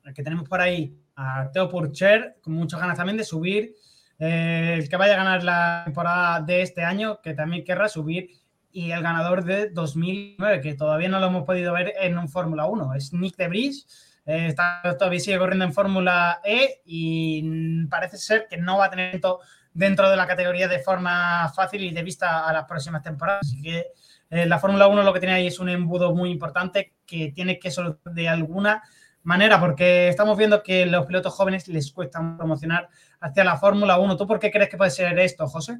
el que tenemos por ahí, a Teo Purcher, con muchas ganas también de subir. Eh, el que vaya a ganar la temporada de este año, que también querrá subir. Y el ganador de 2009, que todavía no lo hemos podido ver en un Fórmula 1, es Nick de Vries. Eh, está, todavía sigue corriendo en Fórmula E y parece ser que no va a tener dentro de la categoría de forma fácil y de vista a las próximas temporadas. Así que eh, la Fórmula 1 lo que tiene ahí es un embudo muy importante que tiene que solucionar de alguna manera, porque estamos viendo que los pilotos jóvenes les cuesta promocionar hacia la Fórmula 1. ¿Tú por qué crees que puede ser esto, José?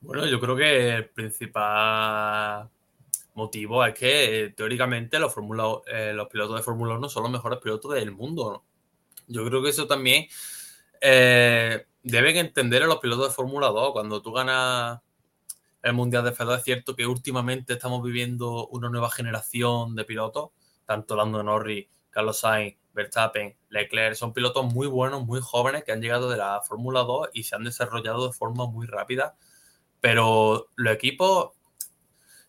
Bueno, yo creo que el principal motivo es que eh, teóricamente los, eh, los pilotos de Fórmula 1 son los mejores pilotos del mundo. Yo creo que eso también deben entender a los pilotos de Fórmula 2. Cuando tú ganas el Mundial de F2. Es cierto que últimamente estamos viviendo una nueva generación de pilotos, tanto Lando Norris, Carlos Sainz, Verstappen, Leclerc, son pilotos muy buenos, muy jóvenes que han llegado de la Fórmula 2 y se han desarrollado de forma muy rápida. Pero los equipos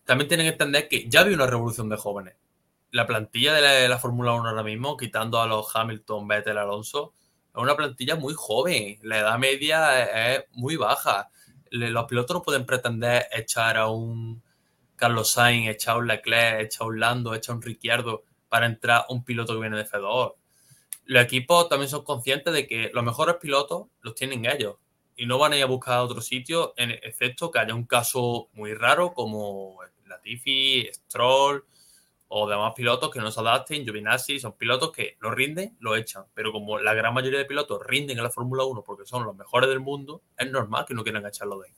también tienen que entender que ya había una revolución de jóvenes. La plantilla de la, Fórmula 1 ahora mismo, quitando a los Hamilton, Vettel, Alonso, es una plantilla muy joven. La edad media es muy baja los pilotos no pueden pretender echar a un Carlos Sainz, echar a un Leclerc, echar a un Lando, echar a un Ricciardo para entrar un piloto que viene de F2. Los equipos también son conscientes de que los mejores pilotos los tienen ellos y no van a ir a buscar a otro sitio, excepto que haya un caso muy raro como Latifi, Stroll, o demás pilotos que no se adapten, Giovinazzi, son pilotos que lo rinden, lo echan. Pero como la gran mayoría de pilotos rinden en la Fórmula 1 porque son los mejores del mundo, es normal que no quieran echarlo de ahí.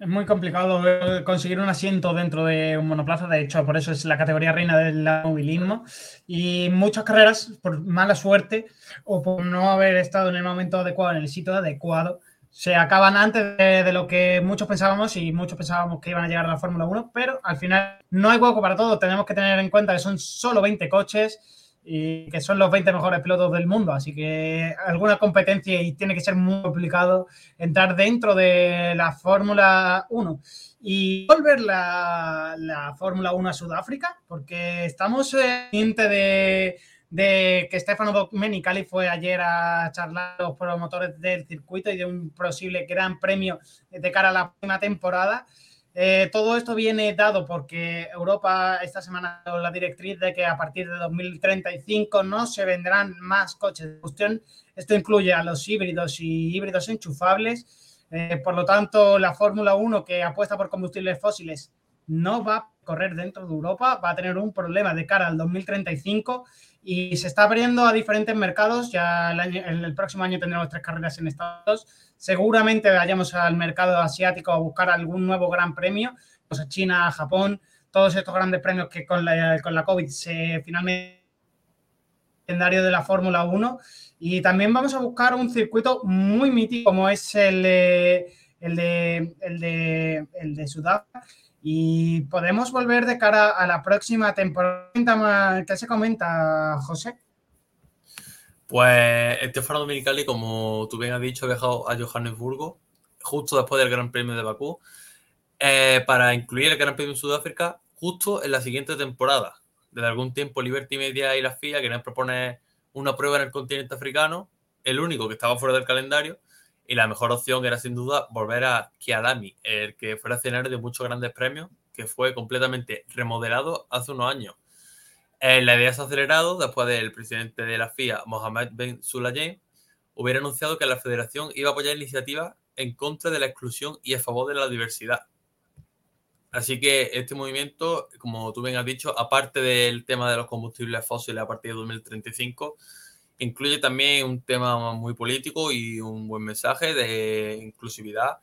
Es muy complicado conseguir un asiento dentro de un monoplaza, de hecho, por eso es la categoría reina del automovilismo. Y muchas carreras, por mala suerte o por no haber estado en el momento adecuado, en el sitio adecuado, se acaban antes de, lo que muchos pensábamos y muchos pensábamos que iban a llegar a la Fórmula 1, pero al final no hay hueco para todo. Tenemos que tener en cuenta que son solo 20 coches y que son los 20 mejores pilotos del mundo. Así que alguna competencia y tiene que ser muy complicado entrar dentro de la Fórmula 1 y volver la, la Fórmula 1 a Sudáfrica, porque estamos pendientes de, de, que Stefano Domenicali fue ayer a charlar los promotores del circuito y de un posible gran premio de cara a la próxima temporada. Eh, todo esto viene dado porque Europa esta semana dado la directriz de que a partir de 2035 no se vendrán más coches de combustión. Esto incluye a los híbridos y híbridos enchufables. Eh, por lo tanto, la Fórmula 1 que apuesta por combustibles fósiles no va a correr dentro de Europa, va a tener un problema de cara al 2035 y se está abriendo a diferentes mercados. Ya el, el próximo año tendremos tres carreras en Estados Seguramente vayamos al mercado asiático a buscar algún nuevo gran premio, pues China, Japón, todos estos grandes premios que con la, con la COVID se finalmente calendario de la Fórmula 1 y también vamos a buscar un circuito muy mítico como es el el de, el de, el de Sudáfrica y podemos volver de cara a la próxima temporada. ¿Qué se comenta, José? Pues Estefano Dominicali, como tú bien has dicho, ha viajado a Johannesburgo justo después del Gran Premio de Bakú eh, para incluir el Gran Premio de Sudáfrica justo en la siguiente temporada. Desde algún tiempo Liberty Media y la FIA querían proponer una prueba en el continente africano, el único que estaba fuera del calendario, y la mejor opción era sin duda volver a Kialami, el que fuera escenario de muchos grandes premios, que fue completamente remodelado hace unos años. Eh, la idea se ha acelerado después del presidente de la FIA, Mohamed Ben Sulayem, hubiera anunciado que la federación iba a apoyar iniciativas en contra de la exclusión y a favor de la diversidad. Así que este movimiento, como tú bien has dicho, aparte del tema de los combustibles fósiles a partir de 2035, incluye también un tema muy político y un buen mensaje de inclusividad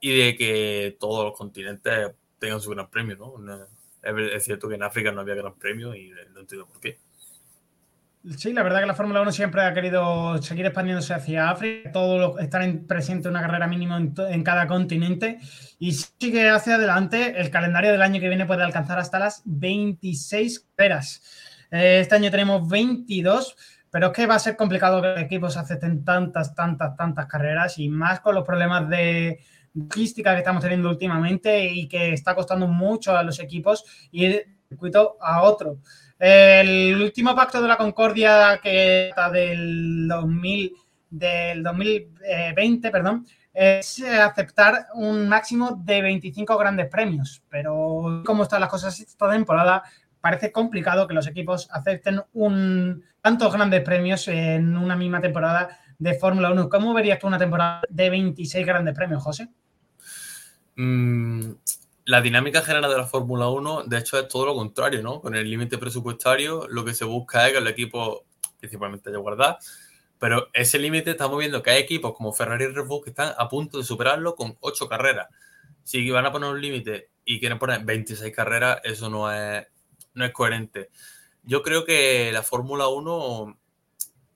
y de que todos los continentes tengan su gran premio, ¿no? Es cierto que en África no había gran premio y no entiendo por qué. Sí, la verdad que la Fórmula 1 siempre ha querido seguir expandiéndose hacia África, todos están presentes en una carrera mínima en, cada continente y sigue hacia adelante. El calendario del año que viene puede alcanzar hasta las 26 carreras. Eh, este año tenemos 22, pero es que va a ser complicado que equipos acepten tantas, tantas, tantas carreras y más con los problemas de, logística que estamos teniendo últimamente y que está costando mucho a los equipos ir de circuito a otro. El último pacto de la Concordia que está del 2000, del 2020, perdón, es aceptar un máximo de 25 grandes premios, pero como están las cosas esta temporada, parece complicado que los equipos acepten tantos grandes premios en una misma temporada de Fórmula 1. ¿Cómo verías tú una temporada de 26 grandes premios, José? Mm, la dinámica general de la Fórmula 1, de hecho, es todo lo contrario, ¿no? Con el límite presupuestario, lo que se busca es que el equipo principalmente haya guardar, pero ese límite estamos viendo que hay equipos como Ferrari y Red Bull que están a punto de superarlo con 8 carreras. Si van a poner un límite y quieren poner 26 carreras, eso no es, no es coherente. Yo creo que la Fórmula 1,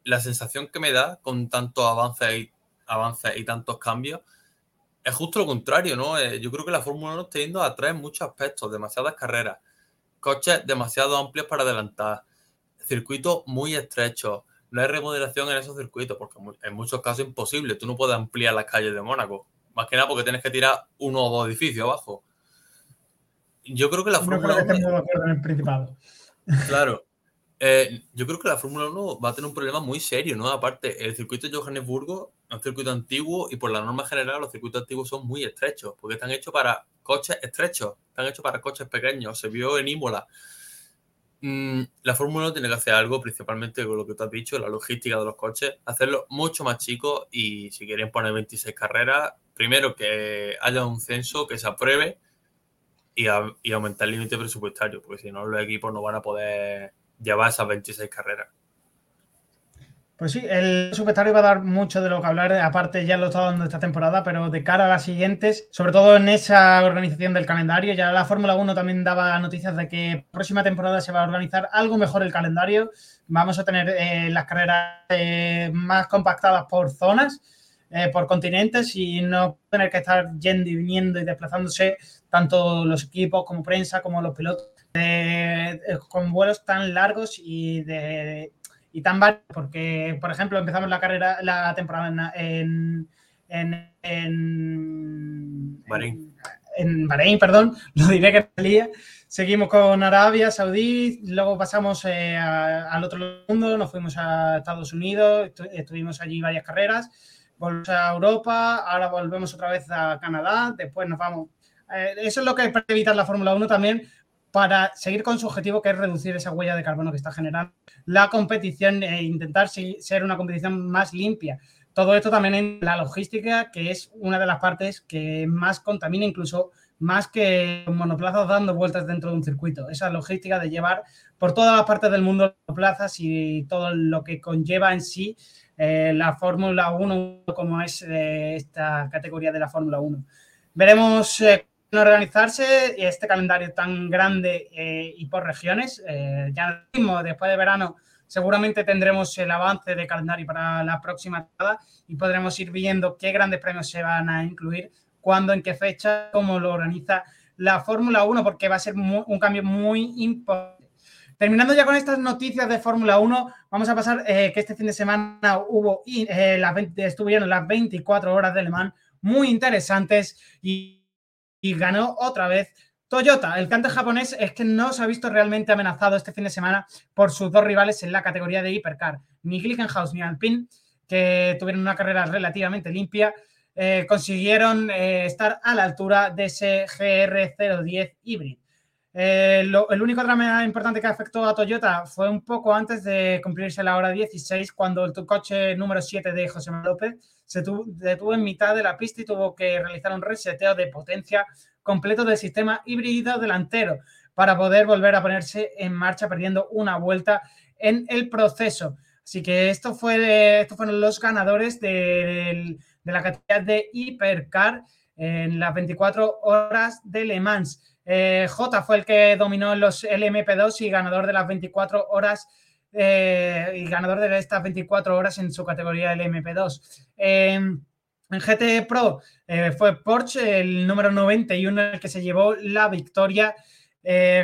la sensación que me da con tantos avances y, avances y tantos cambios, es justo lo contrario, ¿no? Eh, yo creo que la Fórmula 1 está yendo a traer muchos aspectos, demasiadas carreras, coches demasiado amplios para adelantar, circuitos muy estrechos. No hay remodelación en esos circuitos porque en muchos casos es imposible. Tú no puedes ampliar las calles de Mónaco. Más que nada porque tienes que tirar uno o dos edificios abajo. Yo creo que la Fórmula 1. Claro. Eh, yo creo que la Fórmula 1 va a tener un problema muy serio, ¿no? Aparte, el circuito de Johannesburgo es un circuito antiguo y por la norma general los circuitos antiguos son muy estrechos, porque están hechos para coches estrechos, están hechos para coches pequeños. Se vio en Imola. Mm, la Fórmula 1 tiene que hacer algo, principalmente con lo que tú has dicho, la logística de los coches, hacerlo mucho más chico y si quieren poner 26 carreras, primero que haya un censo que se apruebe y, aumentar el límite presupuestario, porque si no los equipos no van a poder llevar esas 26 carreras. Pues sí, el subestario va a dar mucho de lo que hablar, aparte ya lo está dando esta temporada, pero de cara a las siguientes, sobre todo en esa organización del calendario, ya la Fórmula 1 también daba noticias de que próxima temporada se va a organizar algo mejor el calendario, vamos a tener eh, las carreras eh, más compactadas por zonas, eh, por continentes y no tener que estar yendo y viniendo y desplazándose tanto los equipos como prensa como los pilotos con vuelos tan largos y de y tan varios, porque, por ejemplo, empezamos la carrera, la temporada en, en, en, Bahrein. En, Bahrein, perdón, lo diré que salía. Seguimos con Arabia Saudí, luego pasamos eh, al otro mundo, nos fuimos a Estados Unidos, estuvimos allí varias carreras, volvemos a Europa, ahora volvemos otra vez a Canadá, después nos vamos. Eh, eso es lo que para evitar la Fórmula 1 también, para seguir con su objetivo, que es reducir esa huella de carbono que está generando la competición e intentar ser una competición más limpia. Todo esto también en la logística, que es una de las partes que más contamina, incluso más que monoplazas dando vueltas dentro de un circuito. Esa logística de llevar por todas las partes del mundo monoplazas y todo lo que conlleva en sí eh, la Fórmula 1, como es esta categoría de la Fórmula 1. Veremos organizarse este calendario tan grande eh, y por regiones. Eh, ya mismo, después de verano, seguramente tendremos el avance de calendario para la próxima temporada y podremos ir viendo qué grandes premios se van a incluir, cuándo, en qué fecha, cómo lo organiza la Fórmula 1, porque va a ser un cambio muy importante. Terminando ya con estas noticias de Fórmula 1, vamos a pasar eh, que este fin de semana hubo, las estuvieron las 24 horas de Le Mans muy interesantes y y ganó otra vez Toyota. El cante japonés es que no se ha visto realmente amenazado este fin de semana por sus dos rivales en la categoría de hipercar, ni Glickenhaus ni Alpine, que tuvieron una carrera relativamente limpia, eh, consiguieron eh, estar a la altura de ese GR010 híbrido. Eh, el único drama importante que afectó a Toyota fue un poco antes de cumplirse la hora 16, cuando el coche número 7 de José Manuel López se detuvo en mitad de la pista y tuvo que realizar un reseteo de potencia completo del sistema híbrido delantero para poder volver a ponerse en marcha, perdiendo una vuelta en el proceso. Así que esto fue, estos fueron los ganadores de, de la categoría de Hipercar en las 24 horas de Le Mans. Eh, J fue el que dominó los LMP2 y ganador de las 24 horas eh, y ganador de estas 24 horas en su categoría LMP2. en GT Pro eh, fue Porsche, el número 91, el que se llevó la victoria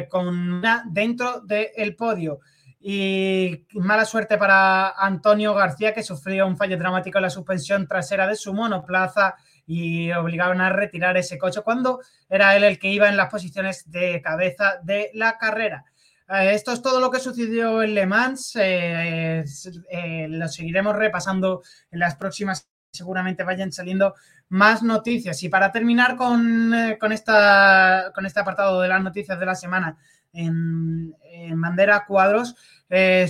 con una dentro del podio. Y mala suerte para Antonio García, que sufrió un fallo dramático en la suspensión trasera de su monoplaza y obligaron a retirar ese coche cuando era él el que iba en las posiciones de cabeza de la carrera. Eh, esto es todo lo que sucedió en Le Mans. Eh, eh, lo seguiremos repasando en las próximas. Seguramente vayan saliendo más noticias. Y para terminar con, esta, con este apartado de las noticias de la semana en, en bandera cuadros,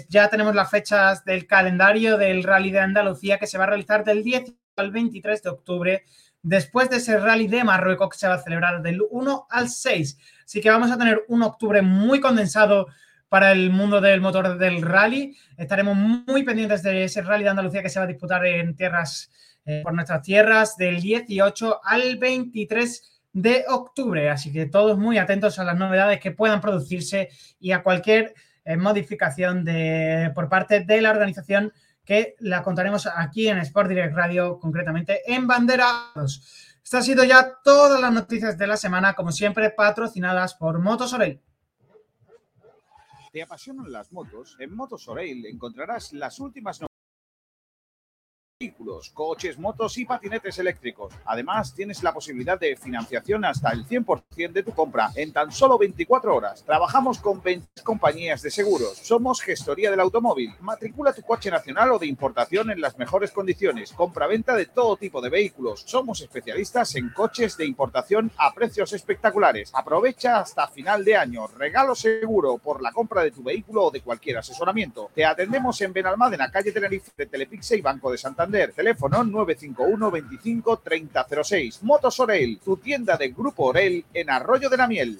ya tenemos las fechas del calendario del Rally de Andalucía que se va a realizar del 10 al 23 de octubre después de ese rally de Marruecos que se va a celebrar del 1 al 6. Así que vamos a tener un octubre muy condensado para el mundo del motor del rally. Estaremos muy pendientes de ese rally de Andalucía que se va a disputar en tierras, eh, por nuestras tierras, del 18 al 23 de octubre. Así que todos muy atentos a las novedades que puedan producirse y a cualquier eh, modificación de, por parte de la organización que la contaremos aquí en Sport Direct Radio, concretamente en Banderados. Estas han sido ya todas las noticias de la semana, como siempre, patrocinadas por Motos Orel. ¿Te apasionan las motos? En Motos Orel encontrarás las últimas vehículos, coches, motos y patinetes eléctricos. Además, tienes la posibilidad de financiación hasta el 100% de tu compra en tan solo 24 horas. Trabajamos con 20 compañías de seguros. Somos gestoría del automóvil. Matricula tu coche nacional o de importación en las mejores condiciones. Compra-venta de todo tipo de vehículos. Somos especialistas en coches de importación a precios espectaculares. Aprovecha hasta final de año. Regalo seguro por la compra de tu vehículo o de cualquier asesoramiento. Te atendemos en Benalmádena, calle Tenerife, de Telepixe y Banco de Santander teléfono 951 25 3006. Motos Orel, tu tienda de Grupo Orel en Arroyo de la Miel.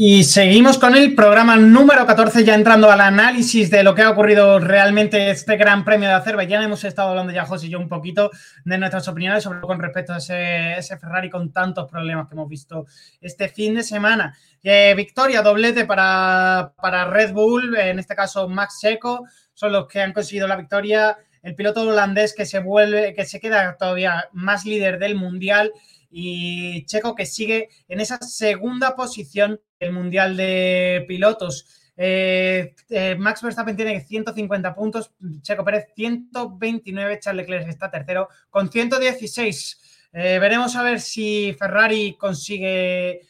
Y seguimos con el programa número 14, ya entrando al análisis de lo que ha ocurrido realmente este Gran Premio de Azerbaiyán. Hemos estado hablando ya, José y yo, un poquito de nuestras opiniones sobre con respecto a ese, Ferrari con tantos problemas que hemos visto este fin de semana. Eh, victoria, doblete para, para Red Bull, en este caso Max Checo, son los que han conseguido la victoria. El piloto holandés que se vuelve, que se queda todavía más líder del mundial y Checo que sigue en esa segunda posición del Mundial de Pilotos. Eh, eh, Max Verstappen tiene 150 puntos, Checo Pérez 129, Charles Leclerc está tercero con 116. Eh, veremos a ver si Ferrari consigue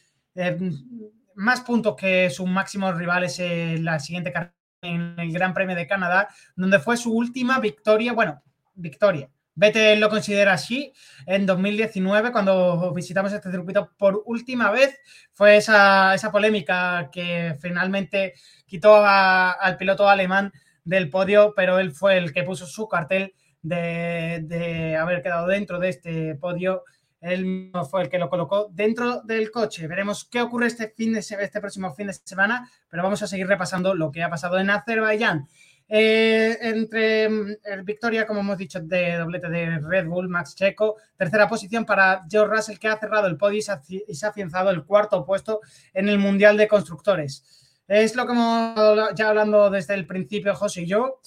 más puntos que sus máximos rivales en la siguiente carrera en el Gran Premio de Canadá, donde fue su última victoria, bueno, victoria, Vettel lo considera así. En 2019, cuando visitamos este circuito por última vez, fue esa, polémica que finalmente quitó al piloto alemán del podio, pero él fue el que puso su cartel de, haber quedado dentro de este podio. Él fue el que lo colocó dentro del coche. Veremos qué ocurre este, fin de, este próximo fin de semana, pero vamos a seguir repasando lo que ha pasado en Azerbaiyán. Eh, entre mm, victoria, como hemos dicho, de doblete de Red Bull, Max Checo. Tercera posición para George Russell, que ha cerrado el podio y se ha, afianzado el cuarto puesto en el Mundial de Constructores. Es lo que hemos ya hablando desde el principio, José y yo.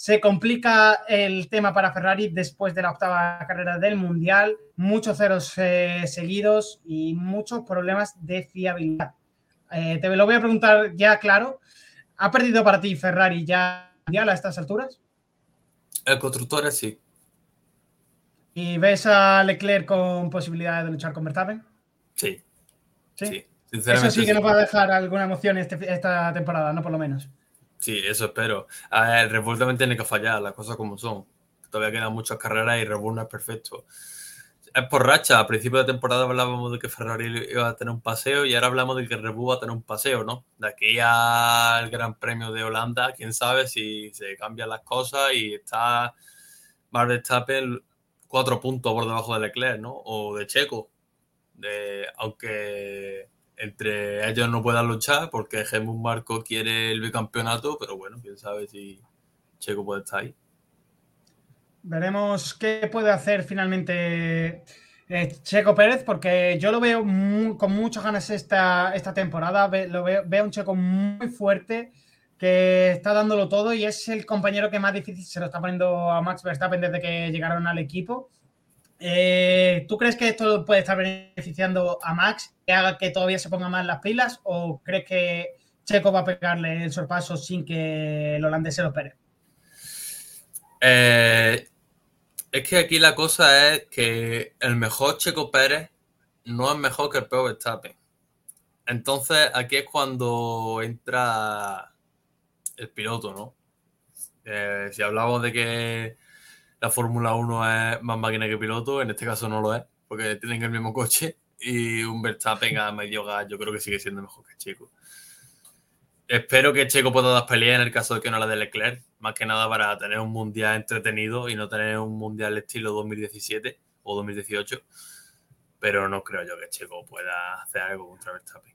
Se complica el tema para Ferrari después de la octava carrera del Mundial. Muchos ceros eh, seguidos y muchos problemas de fiabilidad. Eh, te lo voy a preguntar ya claro. ¿Ha perdido para ti Ferrari ya a estas alturas? El constructor sí. ¿Y ves a Leclerc con posibilidades de luchar con Verstappen? Sí. Sí. eso sí que nos va a dejar alguna emoción este, esta temporada, no por lo menos. Sí, eso espero. Ver, Red también tiene que fallar, las cosas como son. Todavía quedan muchas carreras y Red no es perfecto es por racha. A principio de temporada hablábamos de que Ferrari iba a tener un paseo y ahora hablamos de que Red va a tener un paseo, ¿no? De aquí al Gran Premio de Holanda, quién sabe si se cambian las cosas y está Max Verstappen cuatro puntos por debajo de Leclerc, ¿no? O de Checo. De, aunque entre ellos no puedan luchar porque Helmut Marco quiere el bicampeonato, pero bueno, quién sabe si Checo puede estar ahí. Veremos qué puede hacer finalmente eh, Checo Pérez, porque yo lo veo con muchas ganas esta, esta temporada. lo veo, veo un Checo muy fuerte que está dándolo todo y es el compañero que más difícil se lo está poniendo a Max Verstappen desde que llegaron al equipo. Eh, ¿Tú crees que esto puede estar beneficiando a Max, que haga que todavía se ponga más las pilas, o crees que Checo va a pegarle el sorpaso sin que el holandés se lo espere? Eh, es que aquí la cosa es que el mejor Checo Pérez no es mejor que el peor Verstappen. Entonces aquí es cuando entra el piloto, ¿no? Eh, si hablamos de que la Fórmula 1 es más máquina que piloto, en este caso no lo es, porque tienen el mismo coche y un Verstappen a medio gas yo creo que sigue siendo mejor que Checo. Espero que Checo pueda dar pelea en el caso de que no la de Leclerc, más que nada para tener un mundial entretenido y no tener un mundial estilo 2017 o 2018. Pero no creo yo que Checo pueda hacer algo contra Verstappen.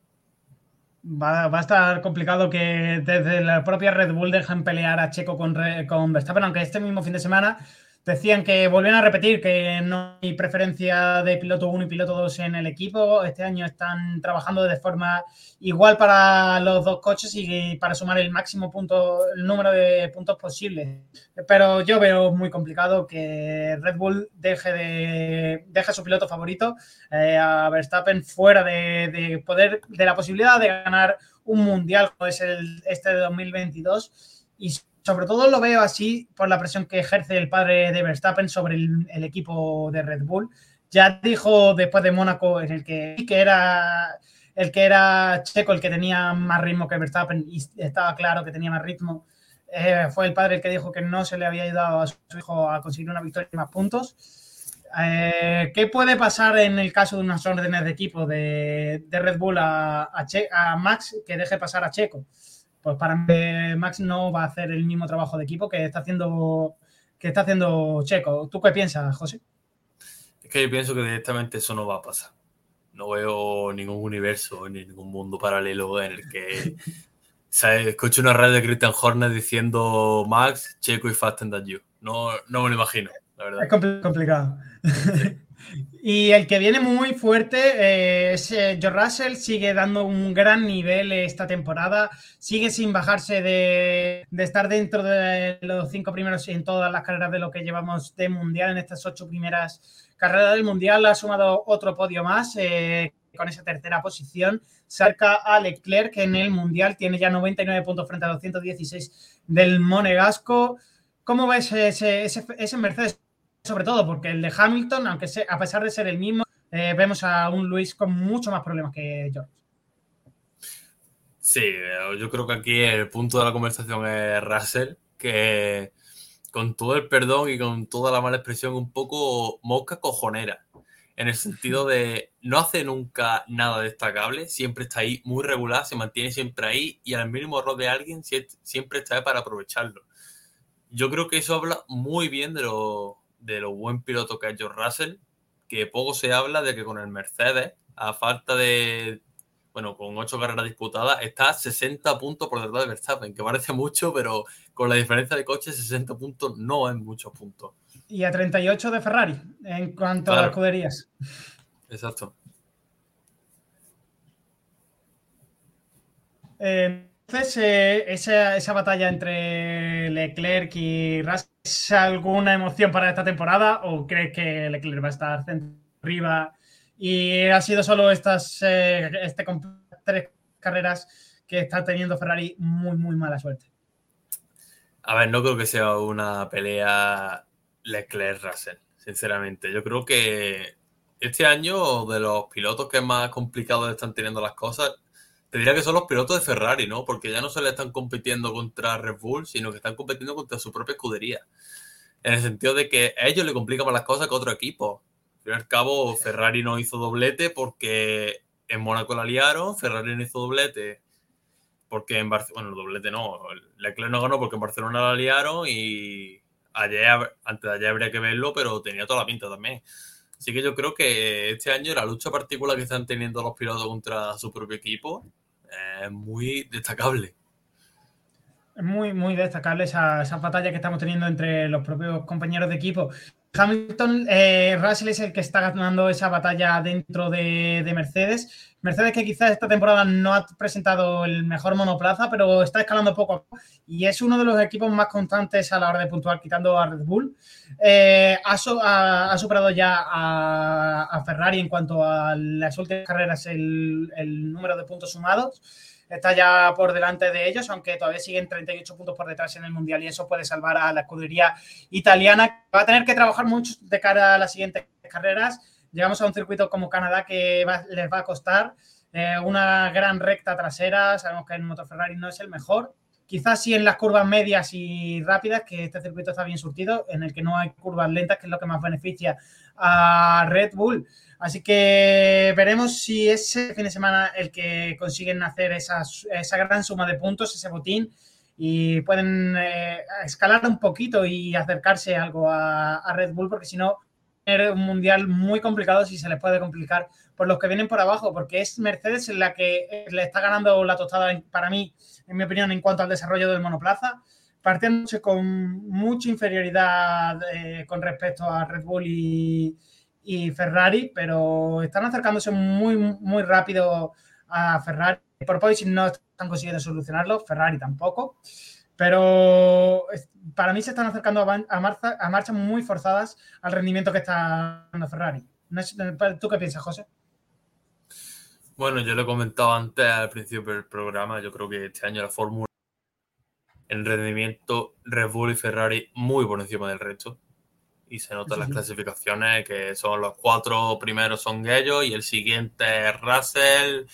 Va, va, a estar complicado que desde la propia Red Bull dejen pelear a Checo con, con Verstappen, aunque este mismo fin de semana Decían que volvían a repetir que no hay preferencia de piloto 1 y piloto 2 en el equipo. Este año están trabajando de forma igual para los dos coches y para sumar el máximo punto, el número de puntos posible. Pero yo veo muy complicado que Red Bull deje de deje a su piloto favorito, eh, a Verstappen, fuera de, de, poder, de la posibilidad de ganar un mundial como es el, este de 2022 y sobre todo lo veo así por la presión que ejerce el padre de Verstappen sobre el, equipo de Red Bull. Ya dijo después de Mónaco en el que, que era el que era Checo el que tenía más ritmo que Verstappen y estaba claro que tenía más ritmo. Eh, fue el padre el que dijo que no se le había ayudado a su hijo a conseguir una victoria y más puntos. Eh, ¿Qué puede pasar en el caso de unas órdenes de equipo de, Red Bull a, a Max que deje pasar a Checo? Pues para mí Max no va a hacer el mismo trabajo de equipo que está haciendo que está haciendo Checo. ¿Tú qué piensas, José? Es que yo pienso que directamente eso no va a pasar. No veo ningún universo ni ningún mundo paralelo en el que ¿sabes? escucho una red de Christian Horner diciendo Max, Checo y Fasten Than You. No, no me lo imagino, la verdad. Es compl complicado. Y el que viene muy fuerte eh, es eh, Russell, sigue dando un gran nivel esta temporada, sigue sin bajarse de, de, estar dentro de los cinco primeros en todas las carreras de lo que llevamos de mundial, en estas ocho primeras carreras del mundial, ha sumado otro podio más eh, con esa tercera posición, cerca a Leclerc, que en el mundial. Tiene ya 99 puntos frente a 216 del Monegasco. ¿Cómo ves ese, ese, ese Mercedes? Sobre todo porque el de Hamilton, aunque sea, a pesar de ser el mismo, eh, vemos a un Luis con mucho más problemas que George. Sí, yo creo que aquí el punto de la conversación es Russell, que con todo el perdón y con toda la mala expresión, un poco mosca cojonera, en el sentido de no hace nunca nada destacable, siempre está ahí muy regular, se mantiene siempre ahí y al mínimo error de alguien siempre está ahí para aprovecharlo. Yo creo que eso habla muy bien de lo, de lo buen piloto que es George Russell, que poco se habla de que con el Mercedes, a falta de, bueno, con ocho carreras disputadas, está 60 puntos por detrás de Verstappen, que parece mucho, pero con la diferencia de coches, 60 puntos no es muchos puntos. Y a 38 de Ferrari, en cuanto claro. a escuderías. Exacto. Eh, entonces, eh, esa, esa, batalla entre Leclerc y Russell, ¿es alguna emoción para esta temporada o crees que Leclerc va a estar arriba y ha sido solo estas eh, este, tres carreras que está teniendo Ferrari muy, muy mala suerte? A ver, no creo que sea una pelea Leclerc-Russell, sinceramente. Yo creo que este año, de los pilotos que más complicados están teniendo las cosas, te diría que son los pilotos de Ferrari, ¿no? Porque ya no se le están compitiendo contra Red Bull, sino que están compitiendo contra su propia escudería. En el sentido de que a ellos le complican más las cosas que a otro equipo. Al fin y al cabo, Ferrari no hizo doblete porque en Mónaco la liaron, Ferrari no hizo doblete porque en Barcelona, bueno, doblete no, Leclerc no ganó porque en Barcelona la liaron y ayer, antes de ayer habría que verlo, pero tenía toda la pinta también. Así que yo creo que este año la lucha particular que están teniendo los pilotos contra su propio equipo es muy destacable. Es muy, muy destacable esa, esa, batalla que estamos teniendo entre los propios compañeros de equipo. Hamilton, eh, Russell es el que está ganando esa batalla dentro de, de, Mercedes. Mercedes que quizás esta temporada no ha presentado el mejor monoplaza, pero está escalando poco a poco y es uno de los equipos más constantes a la hora de puntuar, quitando a Red Bull. Eh, ha, ha, superado ya a, Ferrari en cuanto a las últimas carreras el número de puntos sumados está ya por delante de ellos, aunque todavía siguen 38 puntos por detrás en el Mundial y eso puede salvar a la escudería italiana. Va a tener que trabajar mucho de cara a las siguientes carreras. Llegamos a un circuito como Canadá que va, les va a costar eh, una gran recta trasera. Sabemos que el motor Ferrari no es el mejor. Quizás sí en las curvas medias y rápidas, que este circuito está bien surtido, en el que no hay curvas lentas, que es lo que más beneficia a Red Bull. Así que veremos si ese fin de semana el que consiguen hacer esa, gran suma de puntos, ese botín, y pueden eh, escalar un poquito y acercarse algo a Red Bull, porque si no, es un mundial muy complicado si se les puede complicar por los que vienen por abajo, porque es Mercedes la que le está ganando la tostada para mí, en mi opinión, en cuanto al desarrollo del monoplaza, partiéndose con mucha inferioridad eh, con respecto a Red Bull y, y Ferrari, pero están acercándose muy, muy rápido a Ferrari. Por Poison no están consiguiendo solucionarlo, Ferrari tampoco. Pero para mí se están acercando a, a, marcha, a marchas muy forzadas al rendimiento que está dando Ferrari. ¿Tú qué piensas, José? Bueno, yo lo he comentado antes al principio del programa. Yo creo que este año la Fórmula el rendimiento Red Bull y Ferrari muy por encima del resto y se notan las clasificaciones que son los cuatro primeros son ellos y el siguiente es Russell,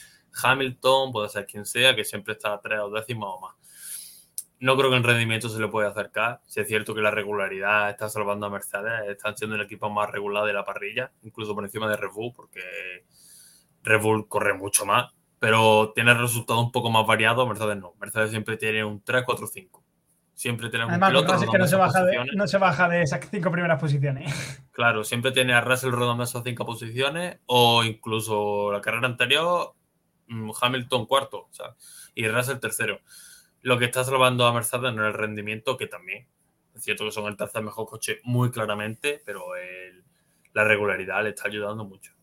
Hamilton, puede ser quien sea, que siempre está a tres o décimas o más. No creo que en rendimiento se le pueda acercar. Si es cierto que la regularidad está salvando a Mercedes, están siendo el equipo más regular de la parrilla, incluso por encima de Red Bull, porque Red Bull corre mucho más, pero tiene resultados un poco más variados. Mercedes no. Mercedes siempre tiene un 3, 4, 5 Siempre tenemos Además, un piloto que no se, baja de, no se baja de esas cinco primeras posiciones. Claro, siempre tiene a Russell rodando esas cinco posiciones o incluso la carrera anterior, mm, Hamilton cuarto sea, y Russell tercero. Lo que está salvando a Mercedes no es el rendimiento, que también es cierto que son el tercer mejor coche muy claramente, pero la regularidad le está ayudando mucho.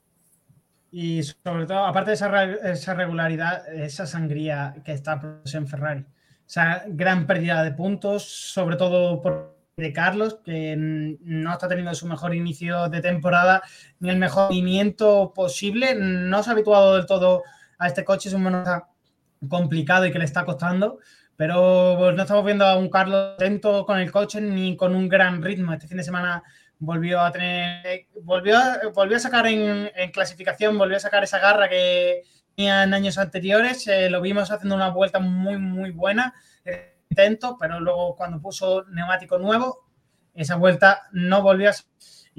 Y sobre todo, aparte de esa, re- esa regularidad, esa sangría que está en Ferrari. Esa gran pérdida de puntos, sobre todo por de Carlos, que no está teniendo su mejor inicio de temporada ni el mejor movimiento posible. No se ha habituado del todo a este coche, es un monoplaza complicado y que le está costando. Pero pues, no estamos viendo a un Carlos atento con el coche ni con un gran ritmo. Este fin de semana volvió a tener, volvió, a- sacar en, clasificación, volvió a sacar esa garra que tenía en años anteriores. Eh, lo vimos haciendo una vuelta muy, muy buena, eh, intento, pero luego cuando puso neumático nuevo, esa vuelta no volvió a.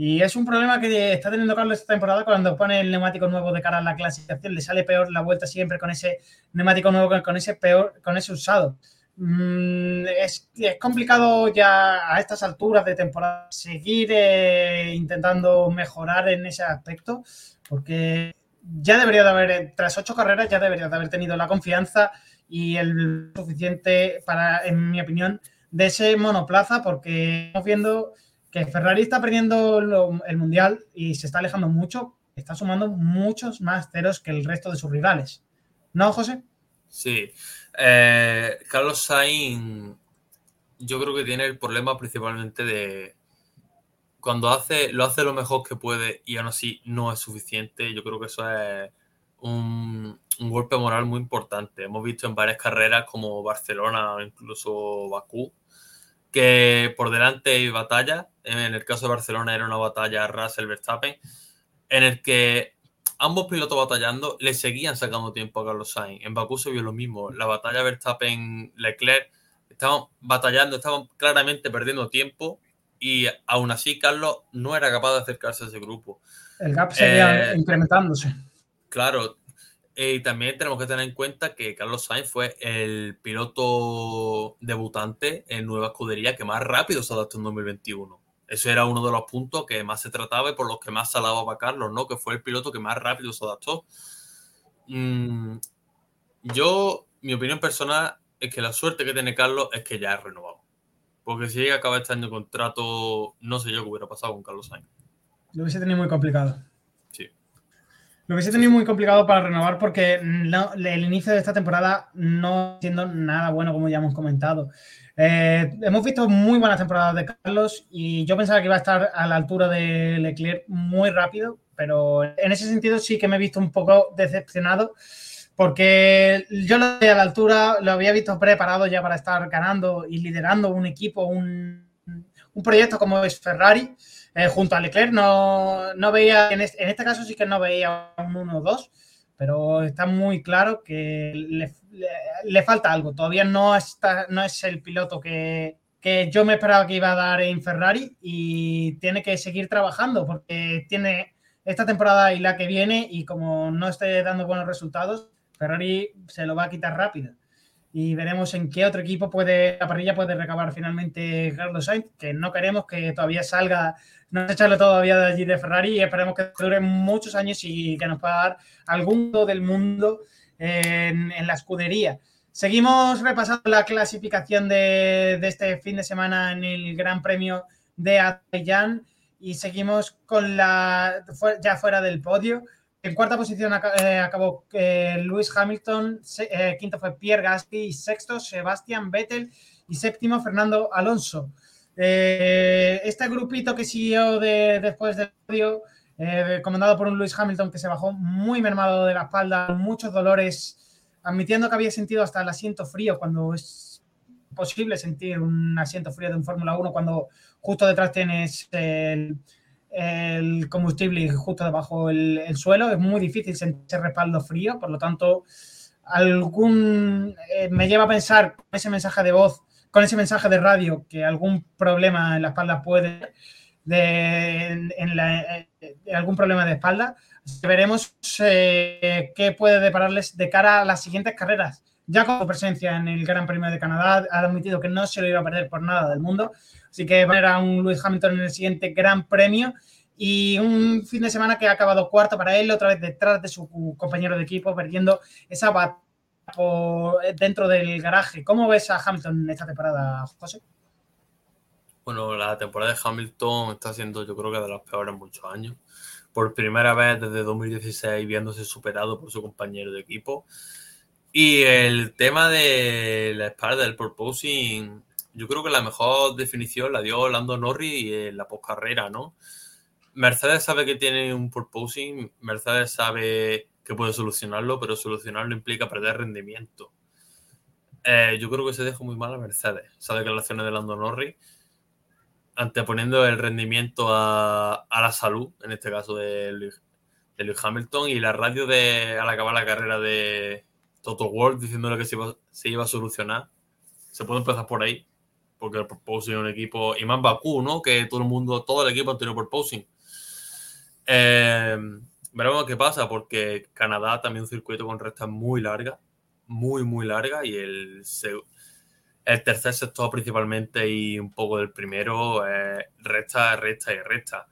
Y es un problema que está teniendo Carlos esta temporada cuando pone el neumático nuevo de cara a la clasificación, le sale peor la vuelta siempre con ese neumático nuevo con ese peor, con ese usado. Mm, es, es complicado ya a estas alturas de temporada seguir eh, intentando mejorar en ese aspecto, porque ya debería de haber, tras ocho carreras, ya debería de haber tenido la confianza y el suficiente para, en mi opinión, de ese monoplaza, porque estamos viendo que Ferrari está perdiendo el mundial y se está alejando mucho, está sumando muchos más ceros que el resto de sus rivales. ¿No, José? Sí. Eh, Carlos Sainz, yo creo que tiene el problema principalmente de cuando hace, lo hace lo mejor que puede y aún así no es suficiente. Yo creo que eso es un golpe moral muy importante. Hemos visto en varias carreras como Barcelona o incluso Bakú que por delante hay batalla. En el caso de Barcelona era una batalla Russell-Verstappen en el que ambos pilotos batallando le seguían sacando tiempo a Carlos Sainz. En Bakú se vio lo mismo. La batalla Verstappen-Leclerc estaban batallando, estaban claramente perdiendo tiempo y aún así Carlos no era capaz de acercarse a ese grupo. El gap seguía Eh, incrementándose. Claro, eh, y también tenemos que tener en cuenta que Carlos Sainz fue el piloto debutante en nueva escudería que más rápido se adaptó en 2021. Eso era uno de los puntos que más se trataba y por los que más se alababa a Carlos, ¿no? Que fue el piloto que más rápido se adaptó. Mm, yo, mi opinión personal es que la suerte que tiene Carlos es que ya es renovado. Porque si llega a acabar este año contrato, no sé yo qué hubiera pasado con Carlos Sainz. Lo hubiese tenido muy complicado. Lo hubiese tenido muy complicado para renovar porque no- el inicio de esta temporada no siendo nada bueno, como ya hemos comentado. Eh, hemos visto muy buenas temporadas de Carlos y yo pensaba que iba a estar a la altura de Leclerc muy rápido, pero en ese sentido sí que me he visto un poco decepcionado porque yo lo veía a la altura, lo había visto preparado ya para estar ganando y liderando un equipo, un, un proyecto como es Ferrari eh, junto a Leclerc. No, no veía, en este, en este caso sí que no veía un 1-2, pero está muy claro que le, le- le falta algo. Todavía no, está, no es el piloto que, que yo me esperaba que iba a dar en Ferrari y tiene que seguir trabajando porque tiene esta temporada y la que viene y como no esté dando buenos resultados, Ferrari se lo va a quitar rápido. Y veremos en qué otro equipo puede, la parrilla puede recabar finalmente Carlos Sainz, que no queremos que todavía salga no echarle todavía de allí de Ferrari y esperemos que dure muchos años y que nos pueda dar algún del mundo en, la escudería. Seguimos repasando la clasificación de, este fin de semana en el Gran Premio de Azerbaiyán y seguimos con la ya fuera del podio. En cuarta posición eh, acabó eh, Lewis Hamilton, se- eh, quinto fue Pierre Gasly, sexto Sebastian Vettel y séptimo Fernando Alonso. Eh, este grupito que siguió de- después del podio, eh, comandado por un Lewis Hamilton que se bajó muy mermado de la espalda, muchos dolores, admitiendo que había sentido hasta el asiento frío cuando es posible sentir un asiento frío de un Fórmula 1 cuando justo detrás tienes el, combustible y justo debajo el, el suelo. Es muy difícil sentir ese respaldo frío, por lo tanto, algún eh, me lleva a pensar ese mensaje de voz, con ese mensaje de radio, que algún problema en la espalda puede de, en, en la- eh, algún problema de espalda. Veremos eh, qué puede depararles de cara a las siguientes carreras. ya con presencia en el Gran Premio de Canadá, ha admitido que no se lo iba a perder por nada del mundo. Así que va a haber a un Lewis Hamilton en el siguiente Gran Premio y un fin de semana que ha acabado cuarto para él, otra vez detrás de su compañero de equipo, perdiendo esa batalla dentro del garaje. ¿Cómo ves a Hamilton esta temporada, José? Bueno, la temporada de Hamilton está siendo yo creo que de las peores en muchos años. Por primera vez desde 2016 viéndose superado por su compañero de equipo. Y el tema de la espalda del proposing, yo creo que la mejor definición la dio Lando Norris en la postcarrera, ¿no? Mercedes sabe que tiene un purposing, Mercedes sabe que puede solucionarlo, pero solucionarlo implica perder rendimiento. Eh, yo creo que se deja muy mal a Mercedes. Esa declaración de Lando Norris, anteponiendo el rendimiento a, la salud, en este caso de Lewis, Hamilton, y la radio de al acabar la carrera de Toto World diciéndole que se iba, a solucionar. Se puede empezar por ahí, porque el proposing es un equipo, y más Bakú, ¿no? Que todo el mundo, todo el equipo ha tenido proposing. Eh, veremos qué pasa, porque Canadá también un circuito con rectas muy largas, muy, muy largas, y el, el tercer sector principalmente y un poco del primero es recta, recta y recta.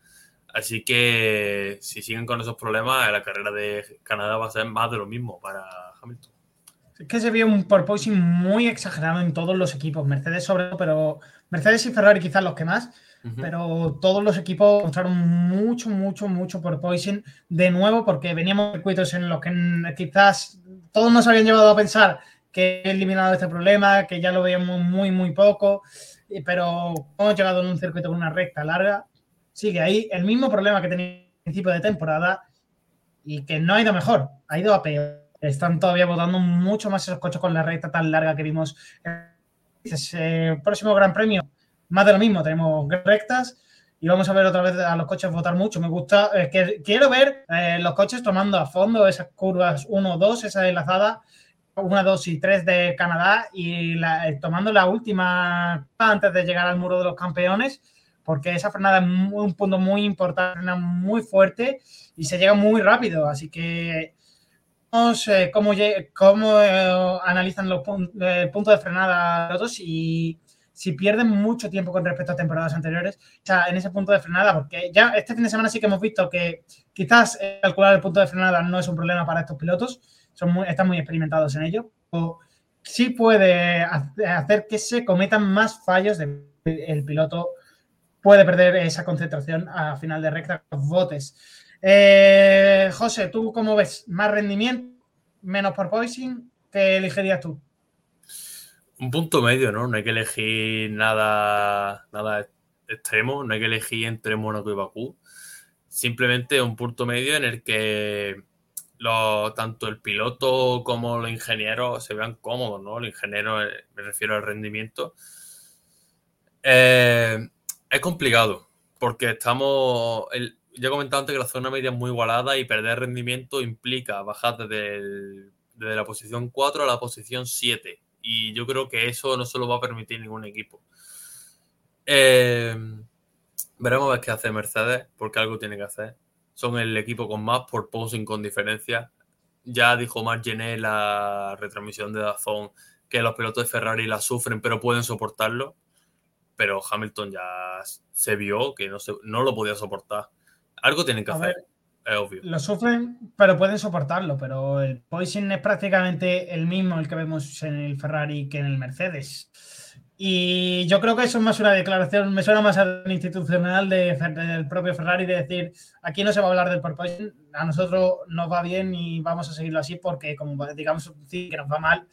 Así que si siguen con esos problemas, la carrera de Canadá va a ser más de lo mismo para Hamilton. Es que se vio un porpoising muy exagerado en todos los equipos, Mercedes sobre todo, pero Mercedes y Ferrari quizás los que más, pero todos los equipos mostraron mucho, mucho, mucho por Poison de nuevo, porque veníamos circuitos en los que quizás todos nos habían llevado a pensar que he eliminado este problema, que ya lo veíamos muy, muy poco, pero hemos llegado en un circuito con una recta larga, sigue ahí el mismo problema que tenía al principio de temporada y que no ha ido mejor, ha ido a peor. Están todavía votando mucho más esos coches con la recta tan larga que vimos. El próximo Gran Premio más de lo mismo, tenemos rectas y vamos a ver otra vez a los coches votar mucho. Me gusta, eh, que, quiero ver eh, los coches tomando a fondo esas curvas 1, 2, esa enlazada 1, 2 y 3 de Canadá y eh, tomando la última antes de llegar al muro de los campeones, porque esa frenada es un punto muy importante, muy fuerte y se llega muy rápido. Así que vamos cómo, cómo analizan los el punto de frenada los y si pierden mucho tiempo con respecto a temporadas anteriores, o sea, en ese punto de frenada, porque ya este fin de semana sí que hemos visto que quizás calcular el punto de frenada no es un problema para estos pilotos, son están muy experimentados en ello, o sí puede hacer que se cometan más fallos de el piloto puede perder esa concentración a final de recta los botes. Eh, José, ¿tú cómo ves? ¿Más rendimiento? ¿Menos por poising? ¿Qué elegirías tú? Un punto medio, ¿no? No hay que elegir nada, nada extremo, no hay que elegir entre Mónaco y Bakú. Simplemente un punto medio en el que tanto el piloto como los ingenieros se vean cómodos, ¿no? El ingeniero, eh, me refiero al rendimiento. Eh, es complicado, porque estamos. ya he comentado antes que la zona media es muy igualada y perder rendimiento implica bajar desde, desde la posición 4 a la posición 7 y yo creo que eso no se lo va a permitir ningún equipo. Eh, veremos a ver qué hace Mercedes, porque algo tiene que hacer. Son el equipo con más por posing con diferencia. Ya dijo Margené en la retransmisión de Dazón que los pilotos de Ferrari la sufren, pero pueden soportarlo. Pero Hamilton ya se vio que no, se, no lo podía soportar. Algo tienen que hacer. Lo sufren, pero pueden soportarlo. Pero el poison es prácticamente el mismo el que vemos en el Ferrari que en el Mercedes. Y yo creo que eso es más una declaración, me suena más al institucional de, del propio Ferrari de decir, aquí no se va a hablar del porpoising, a nosotros nos va bien y vamos a seguirlo así porque como digamos que nos va mal,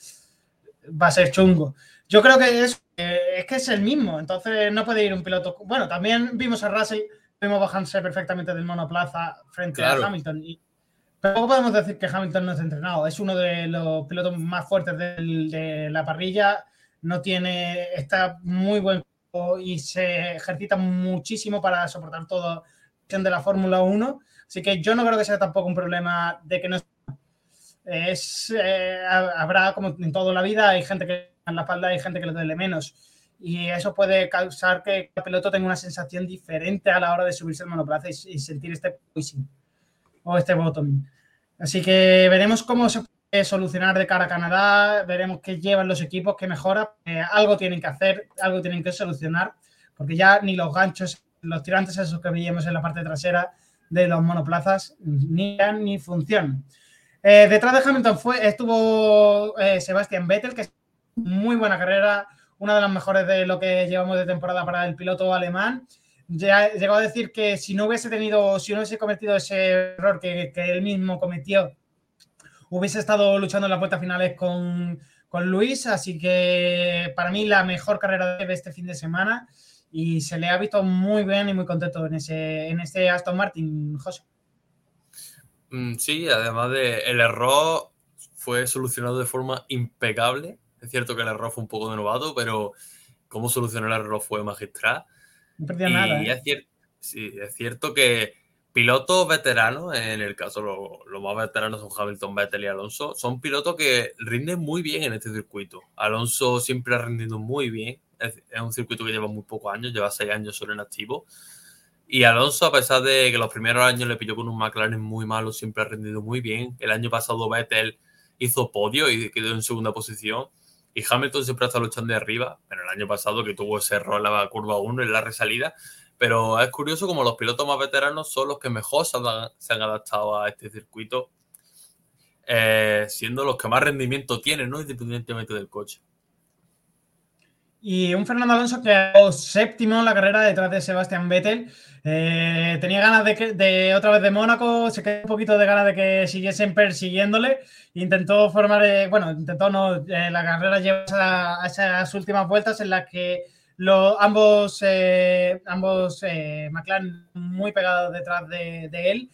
va a ser chungo. Yo creo que es, es que es el mismo, entonces no puede ir un piloto. Bueno, también vimos a Russell vemos bajarse perfectamente del monoplaza frente a Hamilton. Y, pero podemos decir que Hamilton no es entrenado. Es uno de los pilotos más fuertes de la parrilla. No tiene, está muy buen y se ejercita muchísimo para soportar todo de la Fórmula 1. Así que yo no creo que sea tampoco un problema de que no es. Eh, habrá, como en toda la vida, hay gente que en la espalda, hay gente que le duele menos y eso puede causar que el piloto tenga una sensación diferente a la hora de subirse al monoplaza y, sentir este poising o este bottom. Así que veremos cómo se solucionar de cara a Canadá, veremos qué llevan los equipos, qué mejora. Algo tienen que hacer, algo tienen que solucionar, porque ya ni los ganchos, los tirantes esos que veíamos en la parte trasera de los monoplazas, ni ni funcionan. Eh, detrás de Hamilton fue, estuvo eh, Sebastián Vettel, que es muy buena carrera, una de las mejores de lo que llevamos de temporada para el piloto alemán. Ya, llegó a decir que si no hubiese tenido, si no hubiese cometido ese error que, que él mismo cometió, hubiese estado luchando en las vueltas finales con, con Luis. Así que para mí la mejor carrera de este fin de semana y se le ha visto muy bien y muy contento en, ese, en este Aston Martin, José. Mm, sí, además de el error fue solucionado de forma impecable. Es cierto que el error fue un poco de novato, pero cómo solucionó el error fue magistral. No perdía nada. ¿eh? Es, sí, es cierto que pilotos veteranos, en el caso los más veteranos son Hamilton, Vettel y Alonso, son pilotos que rinden muy bien en este circuito. Alonso siempre ha rendido muy bien. Es, es un circuito que lleva muy pocos años, lleva seis años solo en activo. Y Alonso, a pesar de que los primeros años le pilló con un McLaren muy malo, siempre ha rendido muy bien. El año pasado Vettel hizo podio y quedó en segunda posición. Y Hamilton siempre está luchando de arriba. Pero el año pasado que tuvo ese error en la curva 1 en la resalida. Pero es curioso como los pilotos más veteranos son los que mejor se han, adaptado a este circuito, eh, siendo los que más rendimiento tienen, ¿no? Independientemente del coche. Y un Fernando Alonso que quedó séptimo en la carrera detrás de Sebastián Vettel. Eh, tenía ganas de, de, otra vez de Mónaco, se quedó un poquito de ganas de que siguiesen persiguiéndole. Intentó formar, eh, bueno, intentó no, eh, la carrera lleva a, esas últimas vueltas en las que los, ambos, eh, ambos McLaren muy pegados detrás de, de él.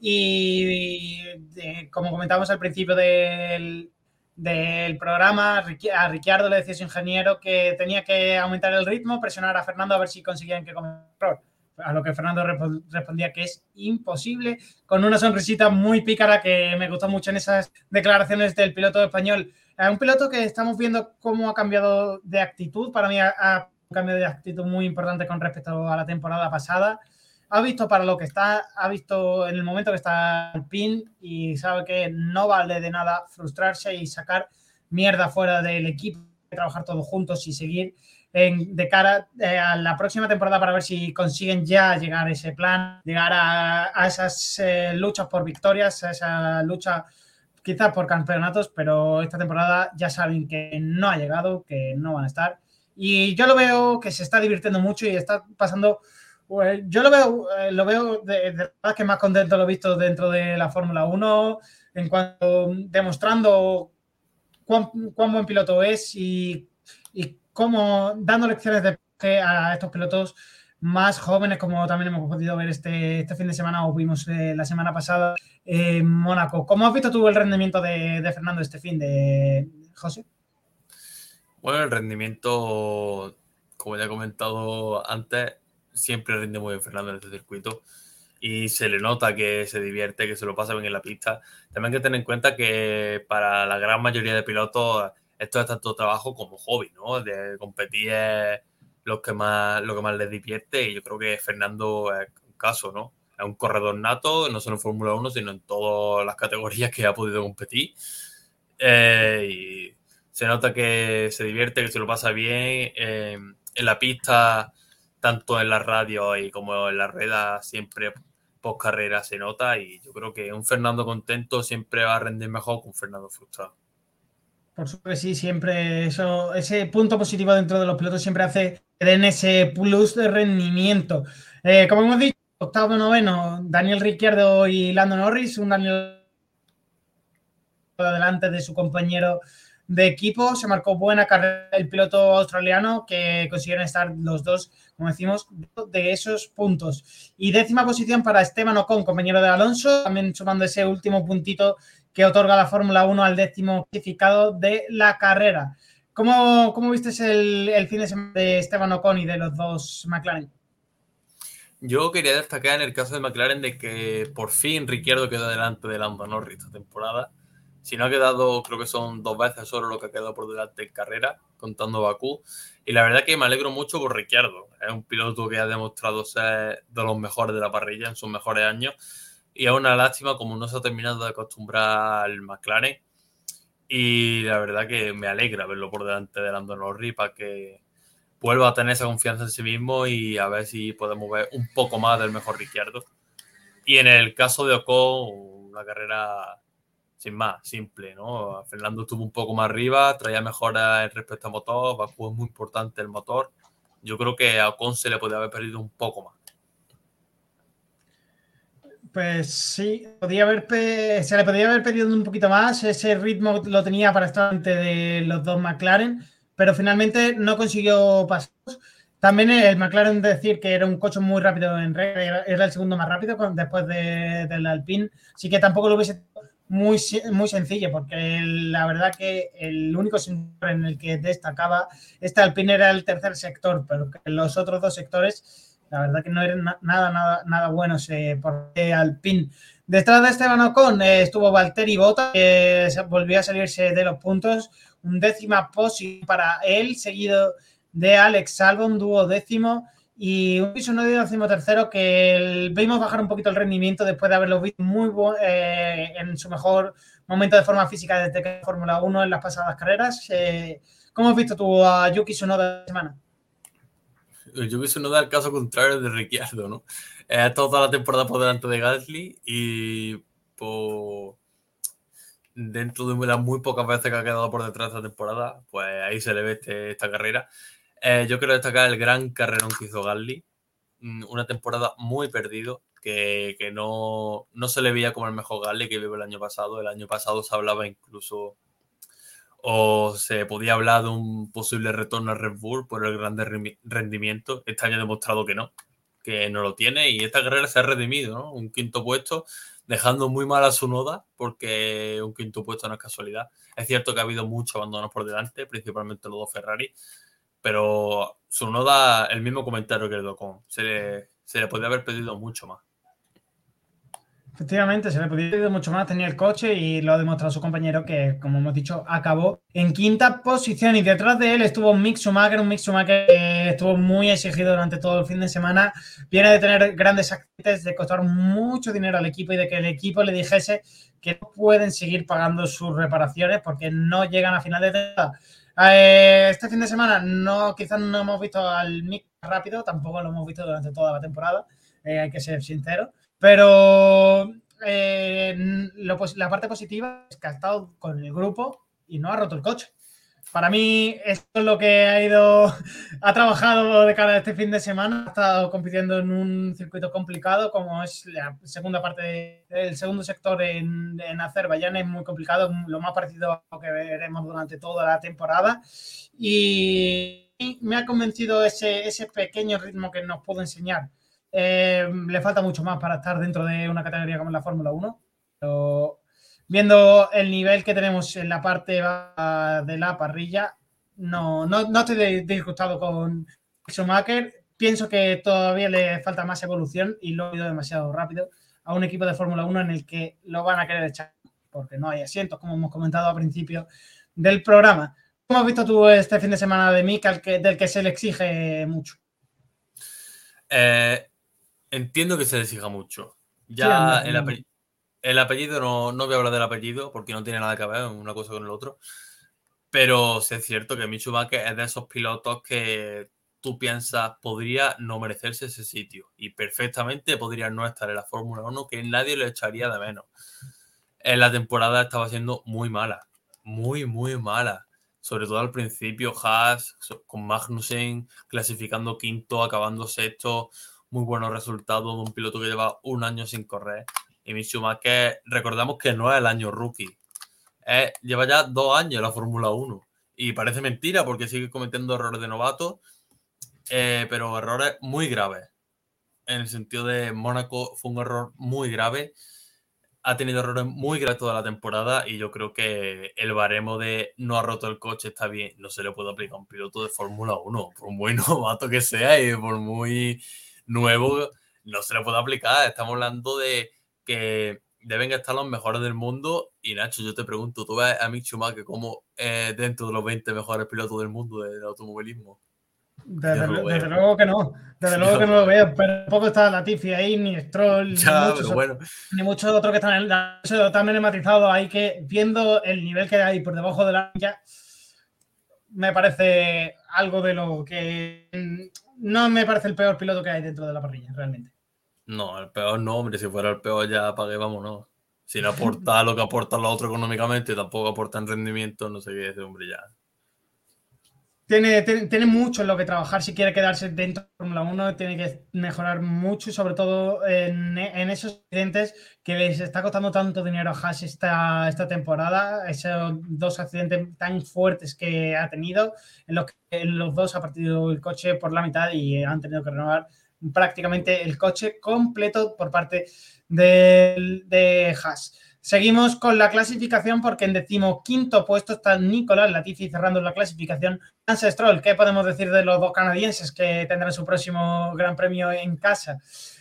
Y, y como comentábamos al principio del, del programa, a Ricciardo le decía su ingeniero que tenía que aumentar el ritmo, presionar a Fernando a ver si conseguían que comiera A lo que Fernando respondía que es imposible, con una sonrisita muy pícara que me gustó mucho en esas declaraciones del piloto español. Un piloto que estamos viendo cómo ha cambiado de actitud, para mí ha, cambiado de actitud muy importante con respecto a la temporada pasada ha visto para lo que está, ha visto en el momento que está el pin y sabe que no vale de nada frustrarse y sacar mierda fuera del equipo, trabajar todos juntos y seguir en, de cara eh, a la próxima temporada para ver si consiguen ya llegar a ese plan, llegar a, a esas eh, luchas por victorias, a esa lucha quizás por campeonatos, pero esta temporada ya saben que no ha llegado, que no van a estar. Y yo lo veo que se está divirtiendo mucho y está pasando pues yo lo veo, eh, lo veo de, verdad que más contento lo he visto dentro de la Fórmula 1, en cuanto demostrando cuán, buen piloto es y, y, cómo dando lecciones de a estos pilotos más jóvenes, como también hemos podido ver este, este fin de semana o vimos eh, la semana pasada en Mónaco. ¿Cómo has visto tú el rendimiento de, de Fernando este fin de José? Bueno, el rendimiento, como ya he comentado antes, siempre rinde muy bien Fernando en este circuito y se le nota que se divierte, que se lo pasa bien en la pista. También hay que tener en cuenta que para la gran mayoría de pilotos esto es tanto trabajo como hobby, ¿no? De competir es lo que más, lo que más les divierte y yo creo que Fernando es un caso, ¿no? Es un corredor nato, no solo en Fórmula 1, sino en todas las categorías que ha podido competir. Eh, y se nota que se divierte, que se lo pasa bien. Eh, en la pista tanto en la radio y como en la rueda, siempre post carrera se nota y yo creo que un Fernando contento siempre va a rendir mejor que un Fernando frustrado. Por supuesto que sí, siempre eso, ese punto positivo dentro de los pilotos siempre hace que den ese plus de rendimiento. Eh, como hemos dicho, octavo noveno, Daniel Ricciardo y Lando Norris, un Daniel adelante de su compañero de equipo. Se marcó buena carrera el piloto australiano que consiguieron estar los dos, como decimos, de esos puntos. Y décima posición para Esteban Ocon, compañero de Alonso, también sumando ese último puntito que otorga la Fórmula 1 al décimo clasificado de la carrera. ¿Cómo, cómo viste el, el fin de semana de Esteban Ocon y de los dos McLaren? Yo quería destacar en el caso de McLaren de que por fin Ricciardo quedó delante de Lando Norris esta temporada si no ha quedado, creo que son dos veces solo lo que ha quedado por delante en carrera, contando Bakú. Y la verdad que me alegro mucho por Ricciardo. Es un piloto que ha demostrado ser de los mejores de la parrilla en sus mejores años. Y es una lástima como no se ha terminado de acostumbrar al McLaren. Y la verdad que me alegra verlo por delante de Lando Norris para que vuelva a tener esa confianza en sí mismo y a ver si podemos ver un poco más del mejor Ricciardo. Y en el caso de Ocon, una carrera sin más, simple, ¿no? Fernando estuvo un poco más arriba, traía mejoras respecto a motor, Bakú es muy importante el motor. Yo creo que a Ocon se le podía haber perdido un poco más. Pues sí, podía haber se le podía haber pedido un poquito más. Ese ritmo lo tenía para estar ante de los dos McLaren, pero finalmente no consiguió pasar. También el McLaren decir que era un coche muy rápido en red, era el segundo más rápido después del Alpine, así que tampoco lo hubiese muy, muy sencillo, porque la verdad que el único sector en el que destacaba este Alpine era el tercer sector, pero que los otros dos sectores la verdad que no era nada, nada, nada bueno ese por Alpine. Detrás de Esteban Ocon eh, estuvo Valtteri Bota, que volvió a salirse de los puntos. Un décima posición para él, seguido de Alex Albon, dúo décimo. Y un piso no de décimo tercero que vimos bajar un poquito el rendimiento después de haberlo visto muy eh, en su mejor momento de forma física desde que Fórmula 1 en las pasadas carreras. Eh, ¿Cómo has visto tú a Yuki Tsunoda esta semana? Yo hubiese no dar el caso contrario de Ricciardo, ¿no? Ha estado toda la temporada por delante de Gasly y por dentro de las muy pocas veces que ha quedado por detrás de esta temporada, pues ahí se le ve este, esta carrera. Eh, yo quiero destacar el gran carrerón que hizo Gasly, mm, una temporada muy perdido, que, que no, no, se le veía como el mejor Gasly que vive el año pasado. El año pasado se hablaba incluso o se podía hablar de un posible retorno a Red Bull por el gran rendimiento. Este año ha demostrado que no, que no lo tiene y esta carrera se ha redimido, ¿no? Un quinto puesto, dejando muy mal a su noda porque un quinto puesto no es casualidad. Es cierto que ha habido muchos abandonos por delante, principalmente los dos Ferrari, pero su noda, el mismo comentario que el Docon, se le, se le podría haber pedido mucho más. Efectivamente, se le podía ir mucho más, tenía el coche y lo ha demostrado su compañero que, como hemos dicho, acabó en quinta posición y detrás de él estuvo Mick Schumacher, un Mick Schumacher que estuvo muy exigido durante todo el fin de semana, viene de tener grandes accidentes, de costar mucho dinero al equipo y de que el equipo le dijese que no pueden seguir pagando sus reparaciones porque no llegan a final de temporada. Eh, este fin de semana no, quizás no hemos visto al Mick rápido, tampoco lo hemos visto durante toda la temporada, eh, hay que ser sincero. Pero eh, la parte positiva es que ha estado con el grupo y no ha roto el coche. Para mí, esto es lo que ha ido, ha trabajado de cara a este fin de semana. Ha estado compitiendo en un circuito complicado, como es la segunda parte del segundo sector en, en Azerbaiyán. Es muy complicado, lo más parecido a lo que veremos durante toda la temporada. Y me ha convencido ese, ese pequeño ritmo que nos pudo enseñar eh, le falta mucho más para estar dentro de una categoría como la Fórmula 1. Pero viendo el nivel que tenemos en la parte de la parrilla, no, no, no estoy disgustado con Schumacher. Pienso que todavía le falta más evolución y lo he ido demasiado rápido a un equipo de Fórmula 1 en el que lo van a querer echar porque no hay asientos, como hemos comentado al principio del programa. ¿Cómo has visto tú este fin de semana de Mika, del que se le exige mucho? Eh, Entiendo que se les exija mucho. Ya el, apellido, no, no, voy a hablar del apellido porque no tiene nada que ver una cosa con el otro. Pero sí es cierto que Michu es de esos pilotos que tú piensas podría no merecerse ese sitio y perfectamente podría no estar en la Fórmula 1 que nadie lo echaría de menos. En la temporada estaba siendo muy mala, muy, muy mala. Sobre todo al principio, Haas con Magnussen clasificando quinto, acabando sexto muy buenos resultados de un piloto que lleva un año sin correr. Y Mick que recordamos que no es el año rookie. lleva ya dos años la Fórmula 1. Y parece mentira porque sigue cometiendo errores de novato, eh, pero errores muy graves. En el sentido de Mónaco fue un error muy grave. Ha tenido errores muy graves toda la temporada y yo creo que el baremo de no ha roto el coche está bien. No se le puede aplicar a un piloto de Fórmula 1, por muy novato que sea y por muy nuevo no se le puede aplicar. Estamos hablando de que deben estar los mejores del mundo. Y Nacho, yo te pregunto, ¿tú ves a Mick Schumacher como eh, dentro de los 20 mejores pilotos del mundo del automovilismo? Desde, luego que no, desde luego que no lo veo, pero tampoco está Latifi ahí, ni Stroll, ni, muchos, bueno. ni muchos otros que están en el, también matizado ahí que viendo el nivel que hay por debajo de la ya me parece algo de lo que no me parece el peor piloto que hay dentro de la parrilla, realmente. No, el peor no, hombre, si fuera el peor ya apague, vámonos. Si no aporta lo que aporta los otros económicamente, tampoco aporta en rendimiento, no sé qué es, hombre, ya tiene, tiene, mucho en lo que trabajar si quiere quedarse dentro de Fórmula 1, tiene que mejorar mucho sobre todo en, esos accidentes que les está costando tanto dinero a Haas esta, esta temporada, esos dos accidentes tan fuertes que ha tenido, en los que los dos ha partido el coche por la mitad y han tenido que renovar prácticamente el coche completo por parte de, de Haas. Seguimos con la clasificación porque en decimoquinto puesto está Nicolás Latifi cerrando la clasificación. Lance Stroll, ¿qué podemos decir de los dos canadienses que tendrán su próximo gran premio en casa?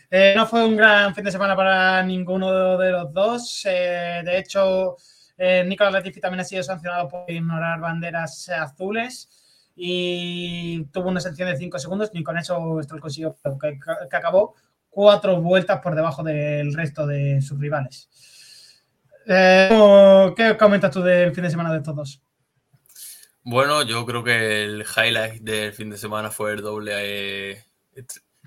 Eh, no fue un gran fin de semana para ninguno de los dos. Eh, de hecho, eh, Nicolás Latifi también ha sido sancionado por ignorar banderas azules y tuvo una sanción de 5 segundos. Ni con eso Stroll consiguió que acabó cuatro vueltas por debajo del resto de sus rivales. Eh, ¿Qué comentas tú del fin de semana de estos dos? Bueno, yo creo que el highlight del fin de semana fue el doble eh,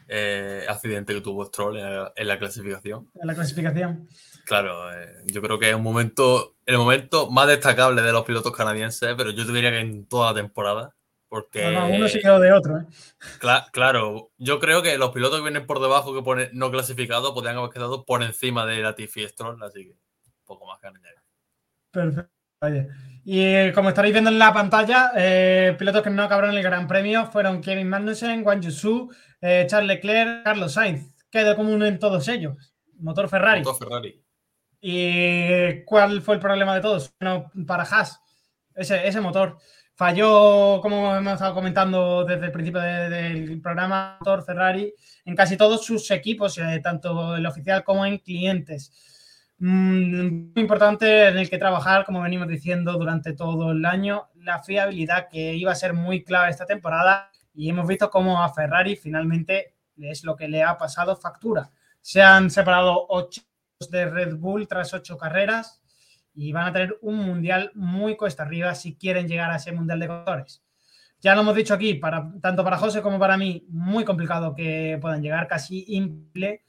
eh, accidente que tuvo Stroll en la, clasificación. En la clasificación. Claro, yo creo que es un momento, el momento más destacable de los pilotos canadienses, pero yo te diría que en toda la temporada. Porque, uno se quedó de otro. claro, yo creo que los pilotos que vienen por debajo que pone no clasificados podrían haber quedado por encima de Latifi y Stroll, así que poco más que Perfecto. Y eh, como estaréis viendo en la pantalla, eh, pilotos que no acabaron el Gran Premio fueron Kevin Magnussen, Juan Yusu, eh, Charles Leclerc, Carlos Sainz. Quedó común en todos ellos. Motor Ferrari. Motor Ferrari. ¿Y cuál fue el problema de todos? Bueno, para Haas, ese, ese motor. Falló, como hemos estado comentando desde el principio del programa, motor Ferrari en casi todos sus equipos, tanto el oficial como en clientes muy mm, importante en el que trabajar, como venimos diciendo durante todo el año, la fiabilidad que iba a ser muy clave esta temporada y hemos visto cómo a Ferrari finalmente es lo que le ha pasado factura. Se han separado ocho de Red Bull tras ocho carreras y van a tener un mundial muy cuesta arriba si quieren llegar a ese mundial de colores. Ya lo hemos dicho aquí, para, tanto para José como para mí, muy complicado que puedan llegar, casi imposible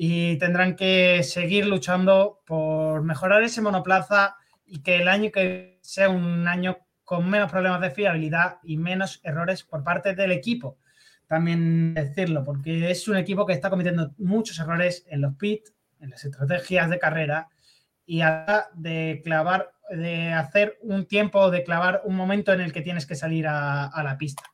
y tendrán que seguir luchando por mejorar ese monoplaza y que el año que sea un año con menos problemas de fiabilidad y menos errores por parte del equipo. También decirlo, porque es un equipo que está cometiendo muchos errores en los pits, en las estrategias de carrera y de clavar, de hacer un tiempo, de clavar un momento en el que tienes que salir a, a la pista.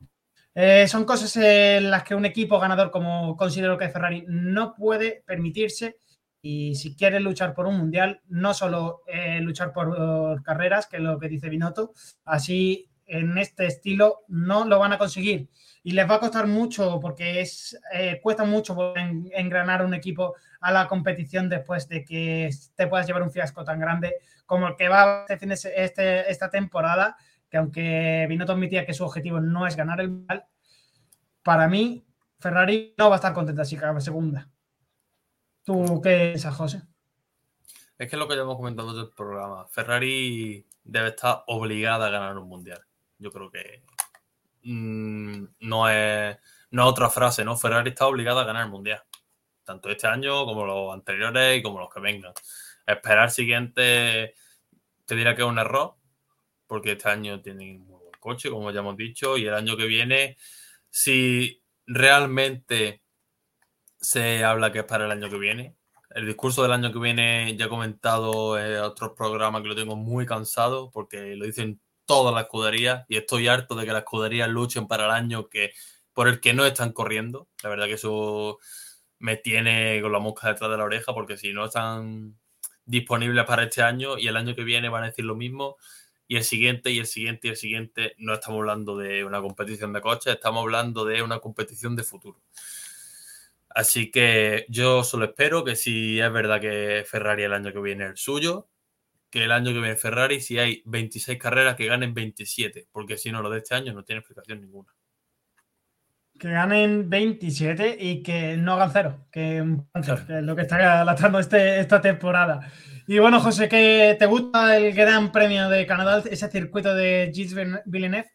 Eh, son cosas en las que un equipo ganador como considero que Ferrari no puede permitirse. Y si quiere luchar por un mundial, no solo eh, luchar por, carreras, que es lo que dice Binotto, así en este estilo no lo van a conseguir. Y les va a costar mucho porque es eh, cuesta mucho engranar un equipo a la competición después de que te puedas llevar un fiasco tan grande como el que va este, este esta temporada que aunque Binotto admitía que su objetivo no es ganar el mundial, para mí Ferrari no va a estar contenta si acaba segunda. ¿Tú qué piensas, José? Es que es lo que ya hemos comentado del programa. Ferrari debe estar obligada a ganar un mundial. Yo creo que mm, no, es, no otra frase, ¿no? Ferrari está obligada a ganar el mundial. Tanto este año como los anteriores y como los que vengan. Esperar siguiente, te dirá que es un error, porque este año tienen un buen coche, como ya hemos dicho, y el año que viene, si realmente se habla que es para el año que viene, el discurso del año que viene ya he comentado en otros programas que lo tengo muy cansado porque lo dicen todas las escuderías y estoy harto de que las escuderías luchen para el año que por el que no están corriendo. La verdad que eso me tiene con la mosca detrás de la oreja porque si no están disponibles para este año y el año que viene van a decir lo mismo, y el siguiente y el siguiente y el siguiente no estamos hablando de una competición de coches, estamos hablando de una competición de futuro. Así que yo solo espero que si es verdad que Ferrari el año que viene es el suyo, que el año que viene Ferrari, si hay 26 carreras, que ganen 27, porque si no, lo de este año no tiene explicación ninguna. Que ganen 27 y que no hagan cero, que, es lo que está lastrando este, esta temporada. Y bueno, José, ¿qué te gusta el Gran Premio de Canadá, ese circuito de Gilles Villeneuve?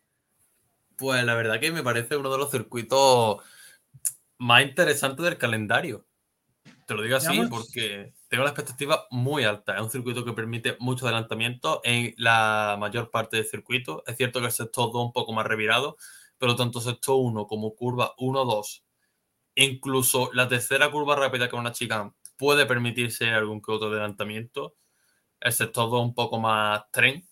Pues la verdad que me parece uno de los circuitos más interesantes del calendario. Te lo digo así porque tengo la expectativa muy alta. Es un circuito que permite mucho adelantamiento en la mayor parte del circuito. Es cierto que el sector 2 un poco más revirado, pero tanto sector 1 como curva 1-2, incluso la tercera curva rápida con una chica puede permitirse algún que otro adelantamiento. El sector 2 un poco más tren,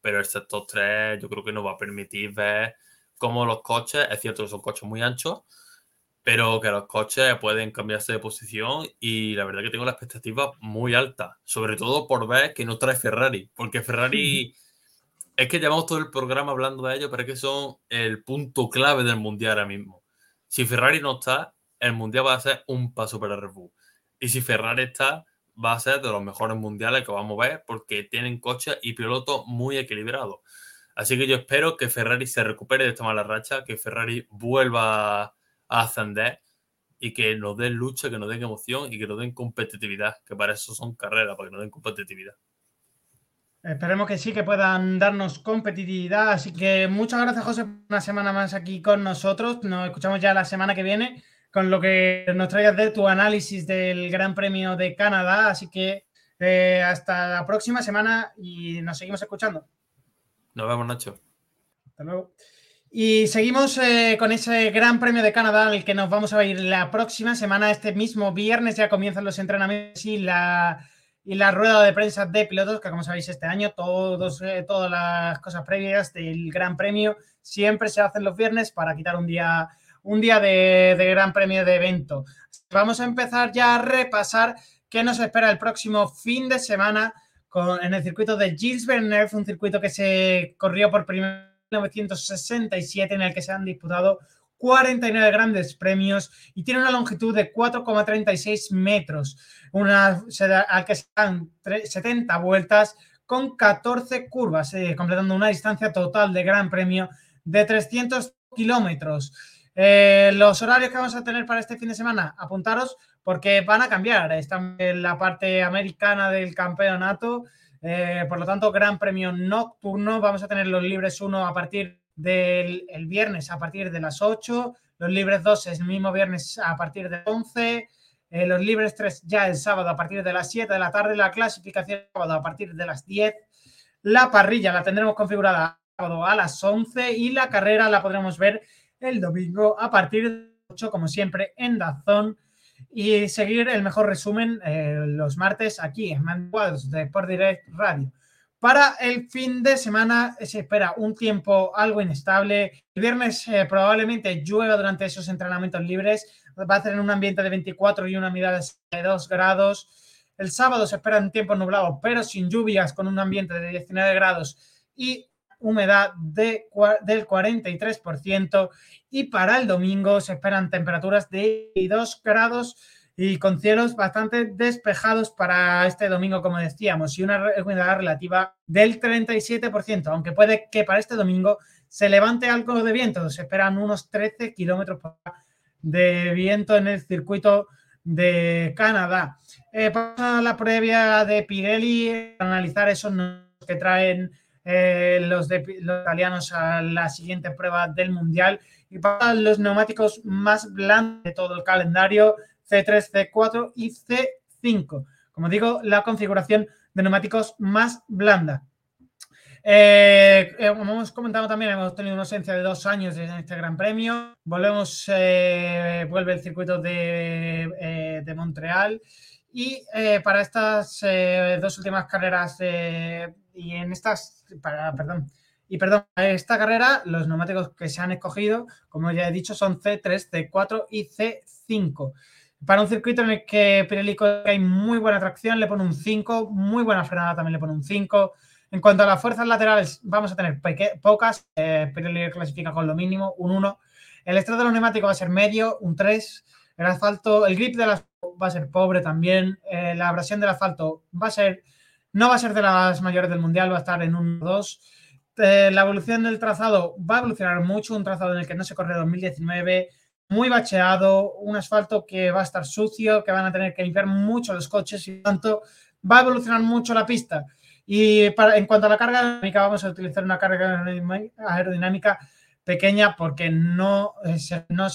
pero el sector 3 yo creo que nos va a permitir ver cómo los coches, es cierto que son coches muy anchos, pero que los coches pueden cambiarse de posición y la verdad que tengo la expectativa muy alta, sobre todo por ver que no trae Ferrari, porque Ferrari es que llevamos todo el programa hablando de ellos, pero es que son el punto clave del mundial ahora mismo. Si Ferrari no está, el mundial va a ser un paso para Red Bull. Y si Ferrari está, va a ser de los mejores mundiales que vamos a ver porque tienen coches y pilotos muy equilibrados. Así que yo espero que Ferrari se recupere de esta mala racha, que Ferrari vuelva a ascender y que nos den lucha, que nos den emoción y que nos den competitividad, que para eso son carreras, para que nos den competitividad. Esperemos que sí, que puedan darnos competitividad. Así que muchas gracias, José, por una semana más aquí con nosotros. Nos escuchamos ya la semana que viene con lo que nos traigas de tu análisis del Gran Premio de Canadá. Así que eh, hasta la próxima semana y nos seguimos escuchando. Nos vemos, Nacho. Hasta luego. Y seguimos eh, con ese Gran Premio de Canadá al que nos vamos a ir la próxima semana. Este mismo viernes ya comienzan los entrenamientos y la, y la rueda de prensa de pilotos, que como sabéis este año todos, eh, todas las cosas previas del Gran Premio siempre se hacen los viernes para quitar un día un día de, Gran Premio de evento. Vamos a empezar ya a repasar qué nos espera el próximo fin de semana con, en el circuito de Gilles Villeneuve, un circuito que se corrió por primera vez en 1967 en el que se han disputado 49 grandes premios y tiene una longitud de 4,36 metros, una, al que se dan 70 vueltas con 14 curvas, eh, completando una distancia total de gran premio de 300 kilómetros. Eh, los horarios que vamos a tener para este fin de semana, apuntaros porque van a cambiar. Están en la parte americana del campeonato, eh, por lo tanto, gran premio nocturno. Vamos a tener los libres 1 a partir del viernes, a partir de las 8, los libres 2 el mismo viernes a partir de 11. Eh, los libres 3 ya el sábado a partir de las 7 de la tarde, la clasificación a partir de las 10, la parrilla la tendremos configurada sábado a las 11 y la carrera la podremos ver el domingo a partir de 8, como siempre, en Dazón. Y seguir el mejor resumen eh, los martes aquí en Mancuadros de Sport Direct Radio. Para el fin de semana se espera un tiempo algo inestable. El viernes eh, probablemente llueva durante esos entrenamientos libres. Va a tener un ambiente de 24 y una mirada de 2 grados. El sábado se espera un tiempo nublado, pero sin lluvias, con un ambiente de 19 grados y humedad de, del 43% y para el domingo se esperan temperaturas de 2 grados y con cielos bastante despejados para este domingo, como decíamos, y una humedad relativa del 37%, aunque puede que para este domingo se levante algo de viento, se esperan unos 13 kilómetros de viento en el circuito de Canadá. Eh, para la previa de Pirelli, analizar esos que traen eh, los, de, los italianos a la siguiente prueba del Mundial. Y para los neumáticos más blandos de todo el calendario, C3, C4 y C5. Como digo, la configuración de neumáticos más blanda. Eh, eh, como hemos comentado también, hemos tenido una ausencia de dos años en este Gran Premio. Volvemos, vuelve el circuito de, de Montreal. Y para estas dos últimas carreras y en estas, para, perdón, y perdón, esta carrera, los neumáticos que se han escogido, como ya he dicho, son C3, C4 y C5. Para un circuito en el que Pirelli hay muy buena tracción, le pone un 5, muy buena frenada también le pone un 5. En cuanto a las fuerzas laterales, vamos a tener pocas. Eh, Pirelli clasifica con lo mínimo, un 1. El estrés de los neumáticos va a ser medio, un 3. El asfalto, el grip de las va a ser pobre también. Eh, la abrasión del asfalto va a ser no va a ser de las mayores del mundial, va a estar en un 2. Eh, la evolución del trazado va a evolucionar mucho, un trazado en el que no se corre 2019, muy bacheado, un asfalto que va a estar sucio, que van a tener que limpiar mucho los coches y tanto va a evolucionar mucho la pista. Y para, en cuanto a la carga aerodinámica, vamos a utilizar una carga aerodinámica pequeña porque no, no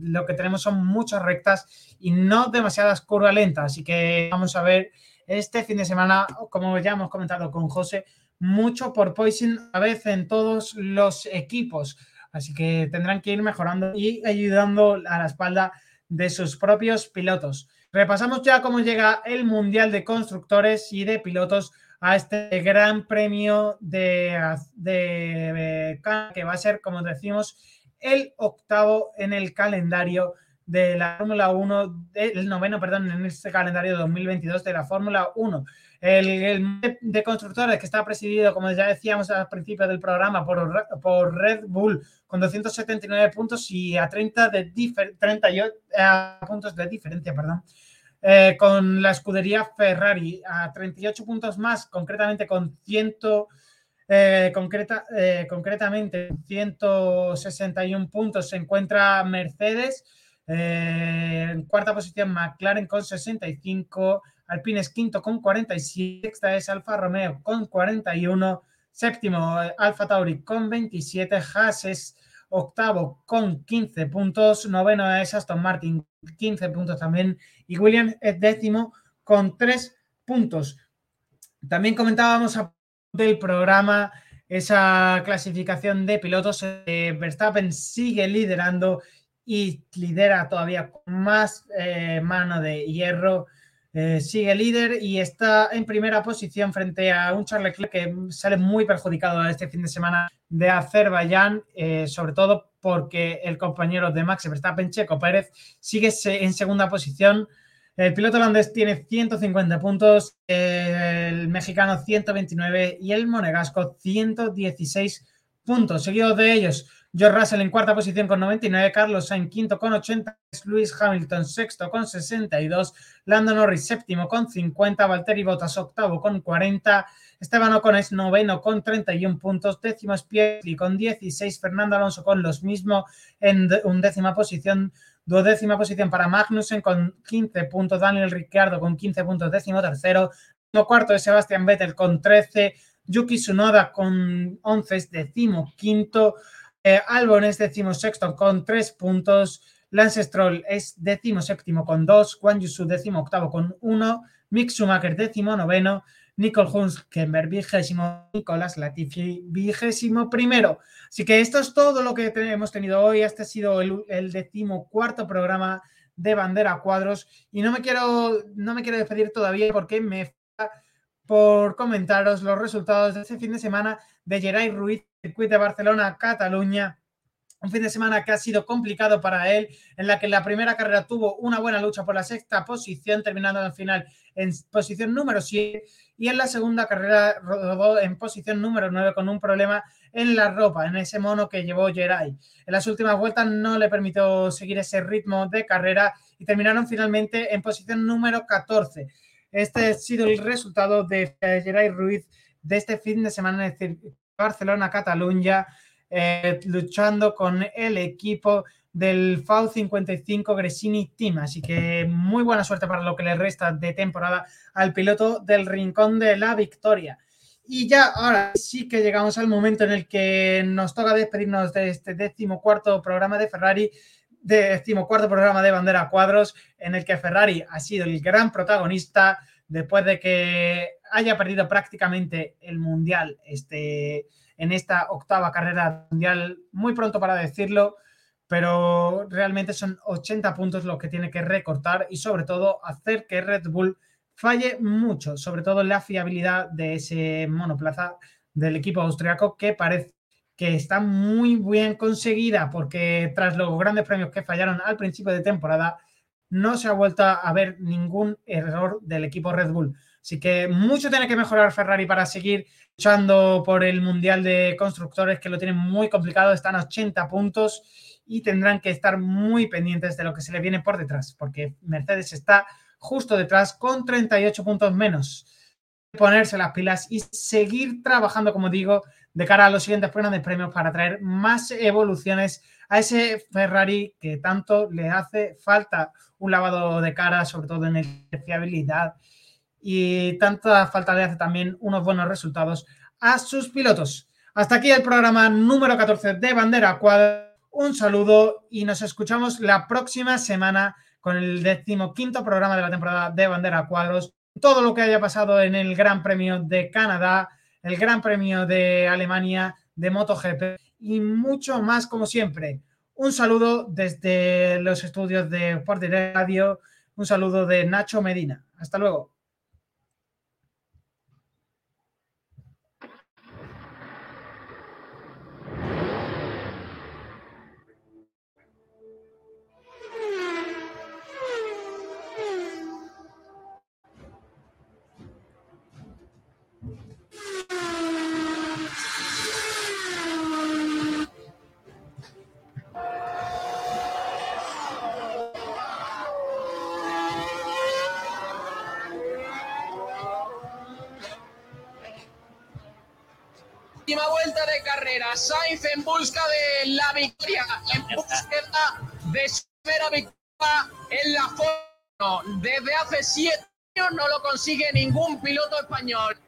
lo que tenemos son muchas rectas y no demasiadas curvas lentas. Así que vamos a ver este fin de semana, como ya hemos comentado con José, mucho por Poison a vez en todos los equipos. Así que tendrán que ir mejorando y ayudando a la espalda de sus propios pilotos. Repasamos ya cómo llega el Mundial de Constructores y de Pilotos a este gran premio de, de, que va a ser, como decimos, el octavo en el calendario de la Fórmula 1, el noveno, perdón, en este calendario 2022 de la Fórmula 1. El, de constructores que está presidido, como ya decíamos al principio del programa, por, Red Bull con 279 puntos y a 30 de 38 puntos de diferencia, perdón. Eh, con la escudería Ferrari a 38 puntos más, concretamente con 100, eh, concreta, eh, concretamente 161 puntos se encuentra Mercedes, en cuarta posición McLaren con 65, Alpine es quinto con 47, sexta es Alfa Romeo con 41, séptimo Alfa Tauri con 27, Haas es octavo con 15 puntos, noveno es Aston Martin, 15 puntos también, y Williams es décimo con 3 puntos. También comentábamos del programa esa clasificación de pilotos. Eh, Verstappen sigue liderando y lidera todavía con más eh, mano de hierro. Eh, sigue líder y está en primera posición frente a un Charles Leclerc que sale muy perjudicado este fin de semana de Azerbaiyán, eh, sobre todo porque el compañero de Max Verstappen, Checo Pérez, sigue en segunda posición. El piloto holandés tiene 150 puntos, el mexicano 129 y el monegasco 116 puntos. Seguido de ellos, George Russell en cuarta posición con 99, Carlos Sainz quinto con 80, Luis Hamilton sexto con 62, Lando Norris séptimo con 50, Valtteri Bottas octavo con 40, Esteban Ocon es noveno con 31 puntos, décimo es Pietri con 16, Fernando Alonso con los mismos en undécima posición, duodécima posición para Magnussen con 15 puntos, Daniel Ricciardo con 15 puntos, décimo tercero, cuarto es Sebastián Vettel con 13, Yuki Tsunoda con 11 es decimo quinto, eh, Albon es decimosexto con tres puntos. Lance Stroll es décimo séptimo con dos. Juan Yusu décimo octavo con uno. Mick Schumacher décimo noveno. Nicole Hulkenberg vigésimo. Nicolás Latifi vigésimo primero. Así que esto es todo lo que hemos tenido hoy. Este ha sido el, el decimocuarto programa de bandera cuadros. Y no me quiero, no me quiero despedir todavía porque me por comentaros los resultados de este fin de semana de Geray Ruiz, circuito de Barcelona, Cataluña. Un fin de semana que ha sido complicado para él, en la que en la primera carrera tuvo una buena lucha por la sexta posición, terminando al final en posición número 7, y en la segunda carrera rodó en posición número 9 con un problema en la ropa, en ese mono que llevó Geray. En las últimas vueltas no le permitió seguir ese ritmo de carrera y terminaron finalmente en posición número 14. Este ha sido el resultado de Geray Ruiz de este fin de semana en Barcelona-Cataluña, eh, luchando con el equipo del FAU 55 Gresini Team. Así que muy buena suerte para lo que le resta de temporada al piloto del Rincón de la Victoria. Y ya ahora sí que llegamos al momento en el que nos toca despedirnos de este decimocuarto programa de Ferrari, decimocuarto programa de bandera cuadros, en el que Ferrari ha sido el gran protagonista después de que haya perdido prácticamente el Mundial este, en esta octava carrera mundial, muy pronto para decirlo, pero realmente son 80 puntos los que tiene que recortar y sobre todo hacer que Red Bull falle mucho, sobre todo en la fiabilidad de ese monoplaza del equipo austriaco que parece que está muy bien conseguida porque tras los grandes premios que fallaron al principio de temporada, no se ha vuelto a ver ningún error del equipo Red Bull. Así que mucho tiene que mejorar Ferrari para seguir luchando por el Mundial de Constructores, que lo tienen muy complicado, están a 80 puntos y tendrán que estar muy pendientes de lo que se le viene por detrás, porque Mercedes está justo detrás con 38 puntos menos. Ponerse las pilas y seguir trabajando, como digo, de cara a los siguientes grandes premios para traer más evoluciones a ese Ferrari que tanto le hace falta un lavado de cara, sobre todo en fiabilidad, y tanta falta le hace también unos buenos resultados a sus pilotos. Hasta aquí el programa número 14 de Bandera Cuadra. Un saludo y nos escuchamos la próxima semana con el decimoquinto programa de la temporada de Bandera Cuadros. Todo lo que haya pasado en el Gran Premio de Canadá, el Gran Premio de Alemania, de MotoGP y mucho más como siempre. Un saludo desde los estudios de Sport Radio, un saludo de Nacho Medina. Hasta luego. De carrera. Sainz en busca de la victoria, en búsqueda de su primera victoria en la Fórmula. Desde hace siete años no lo consigue ningún piloto español.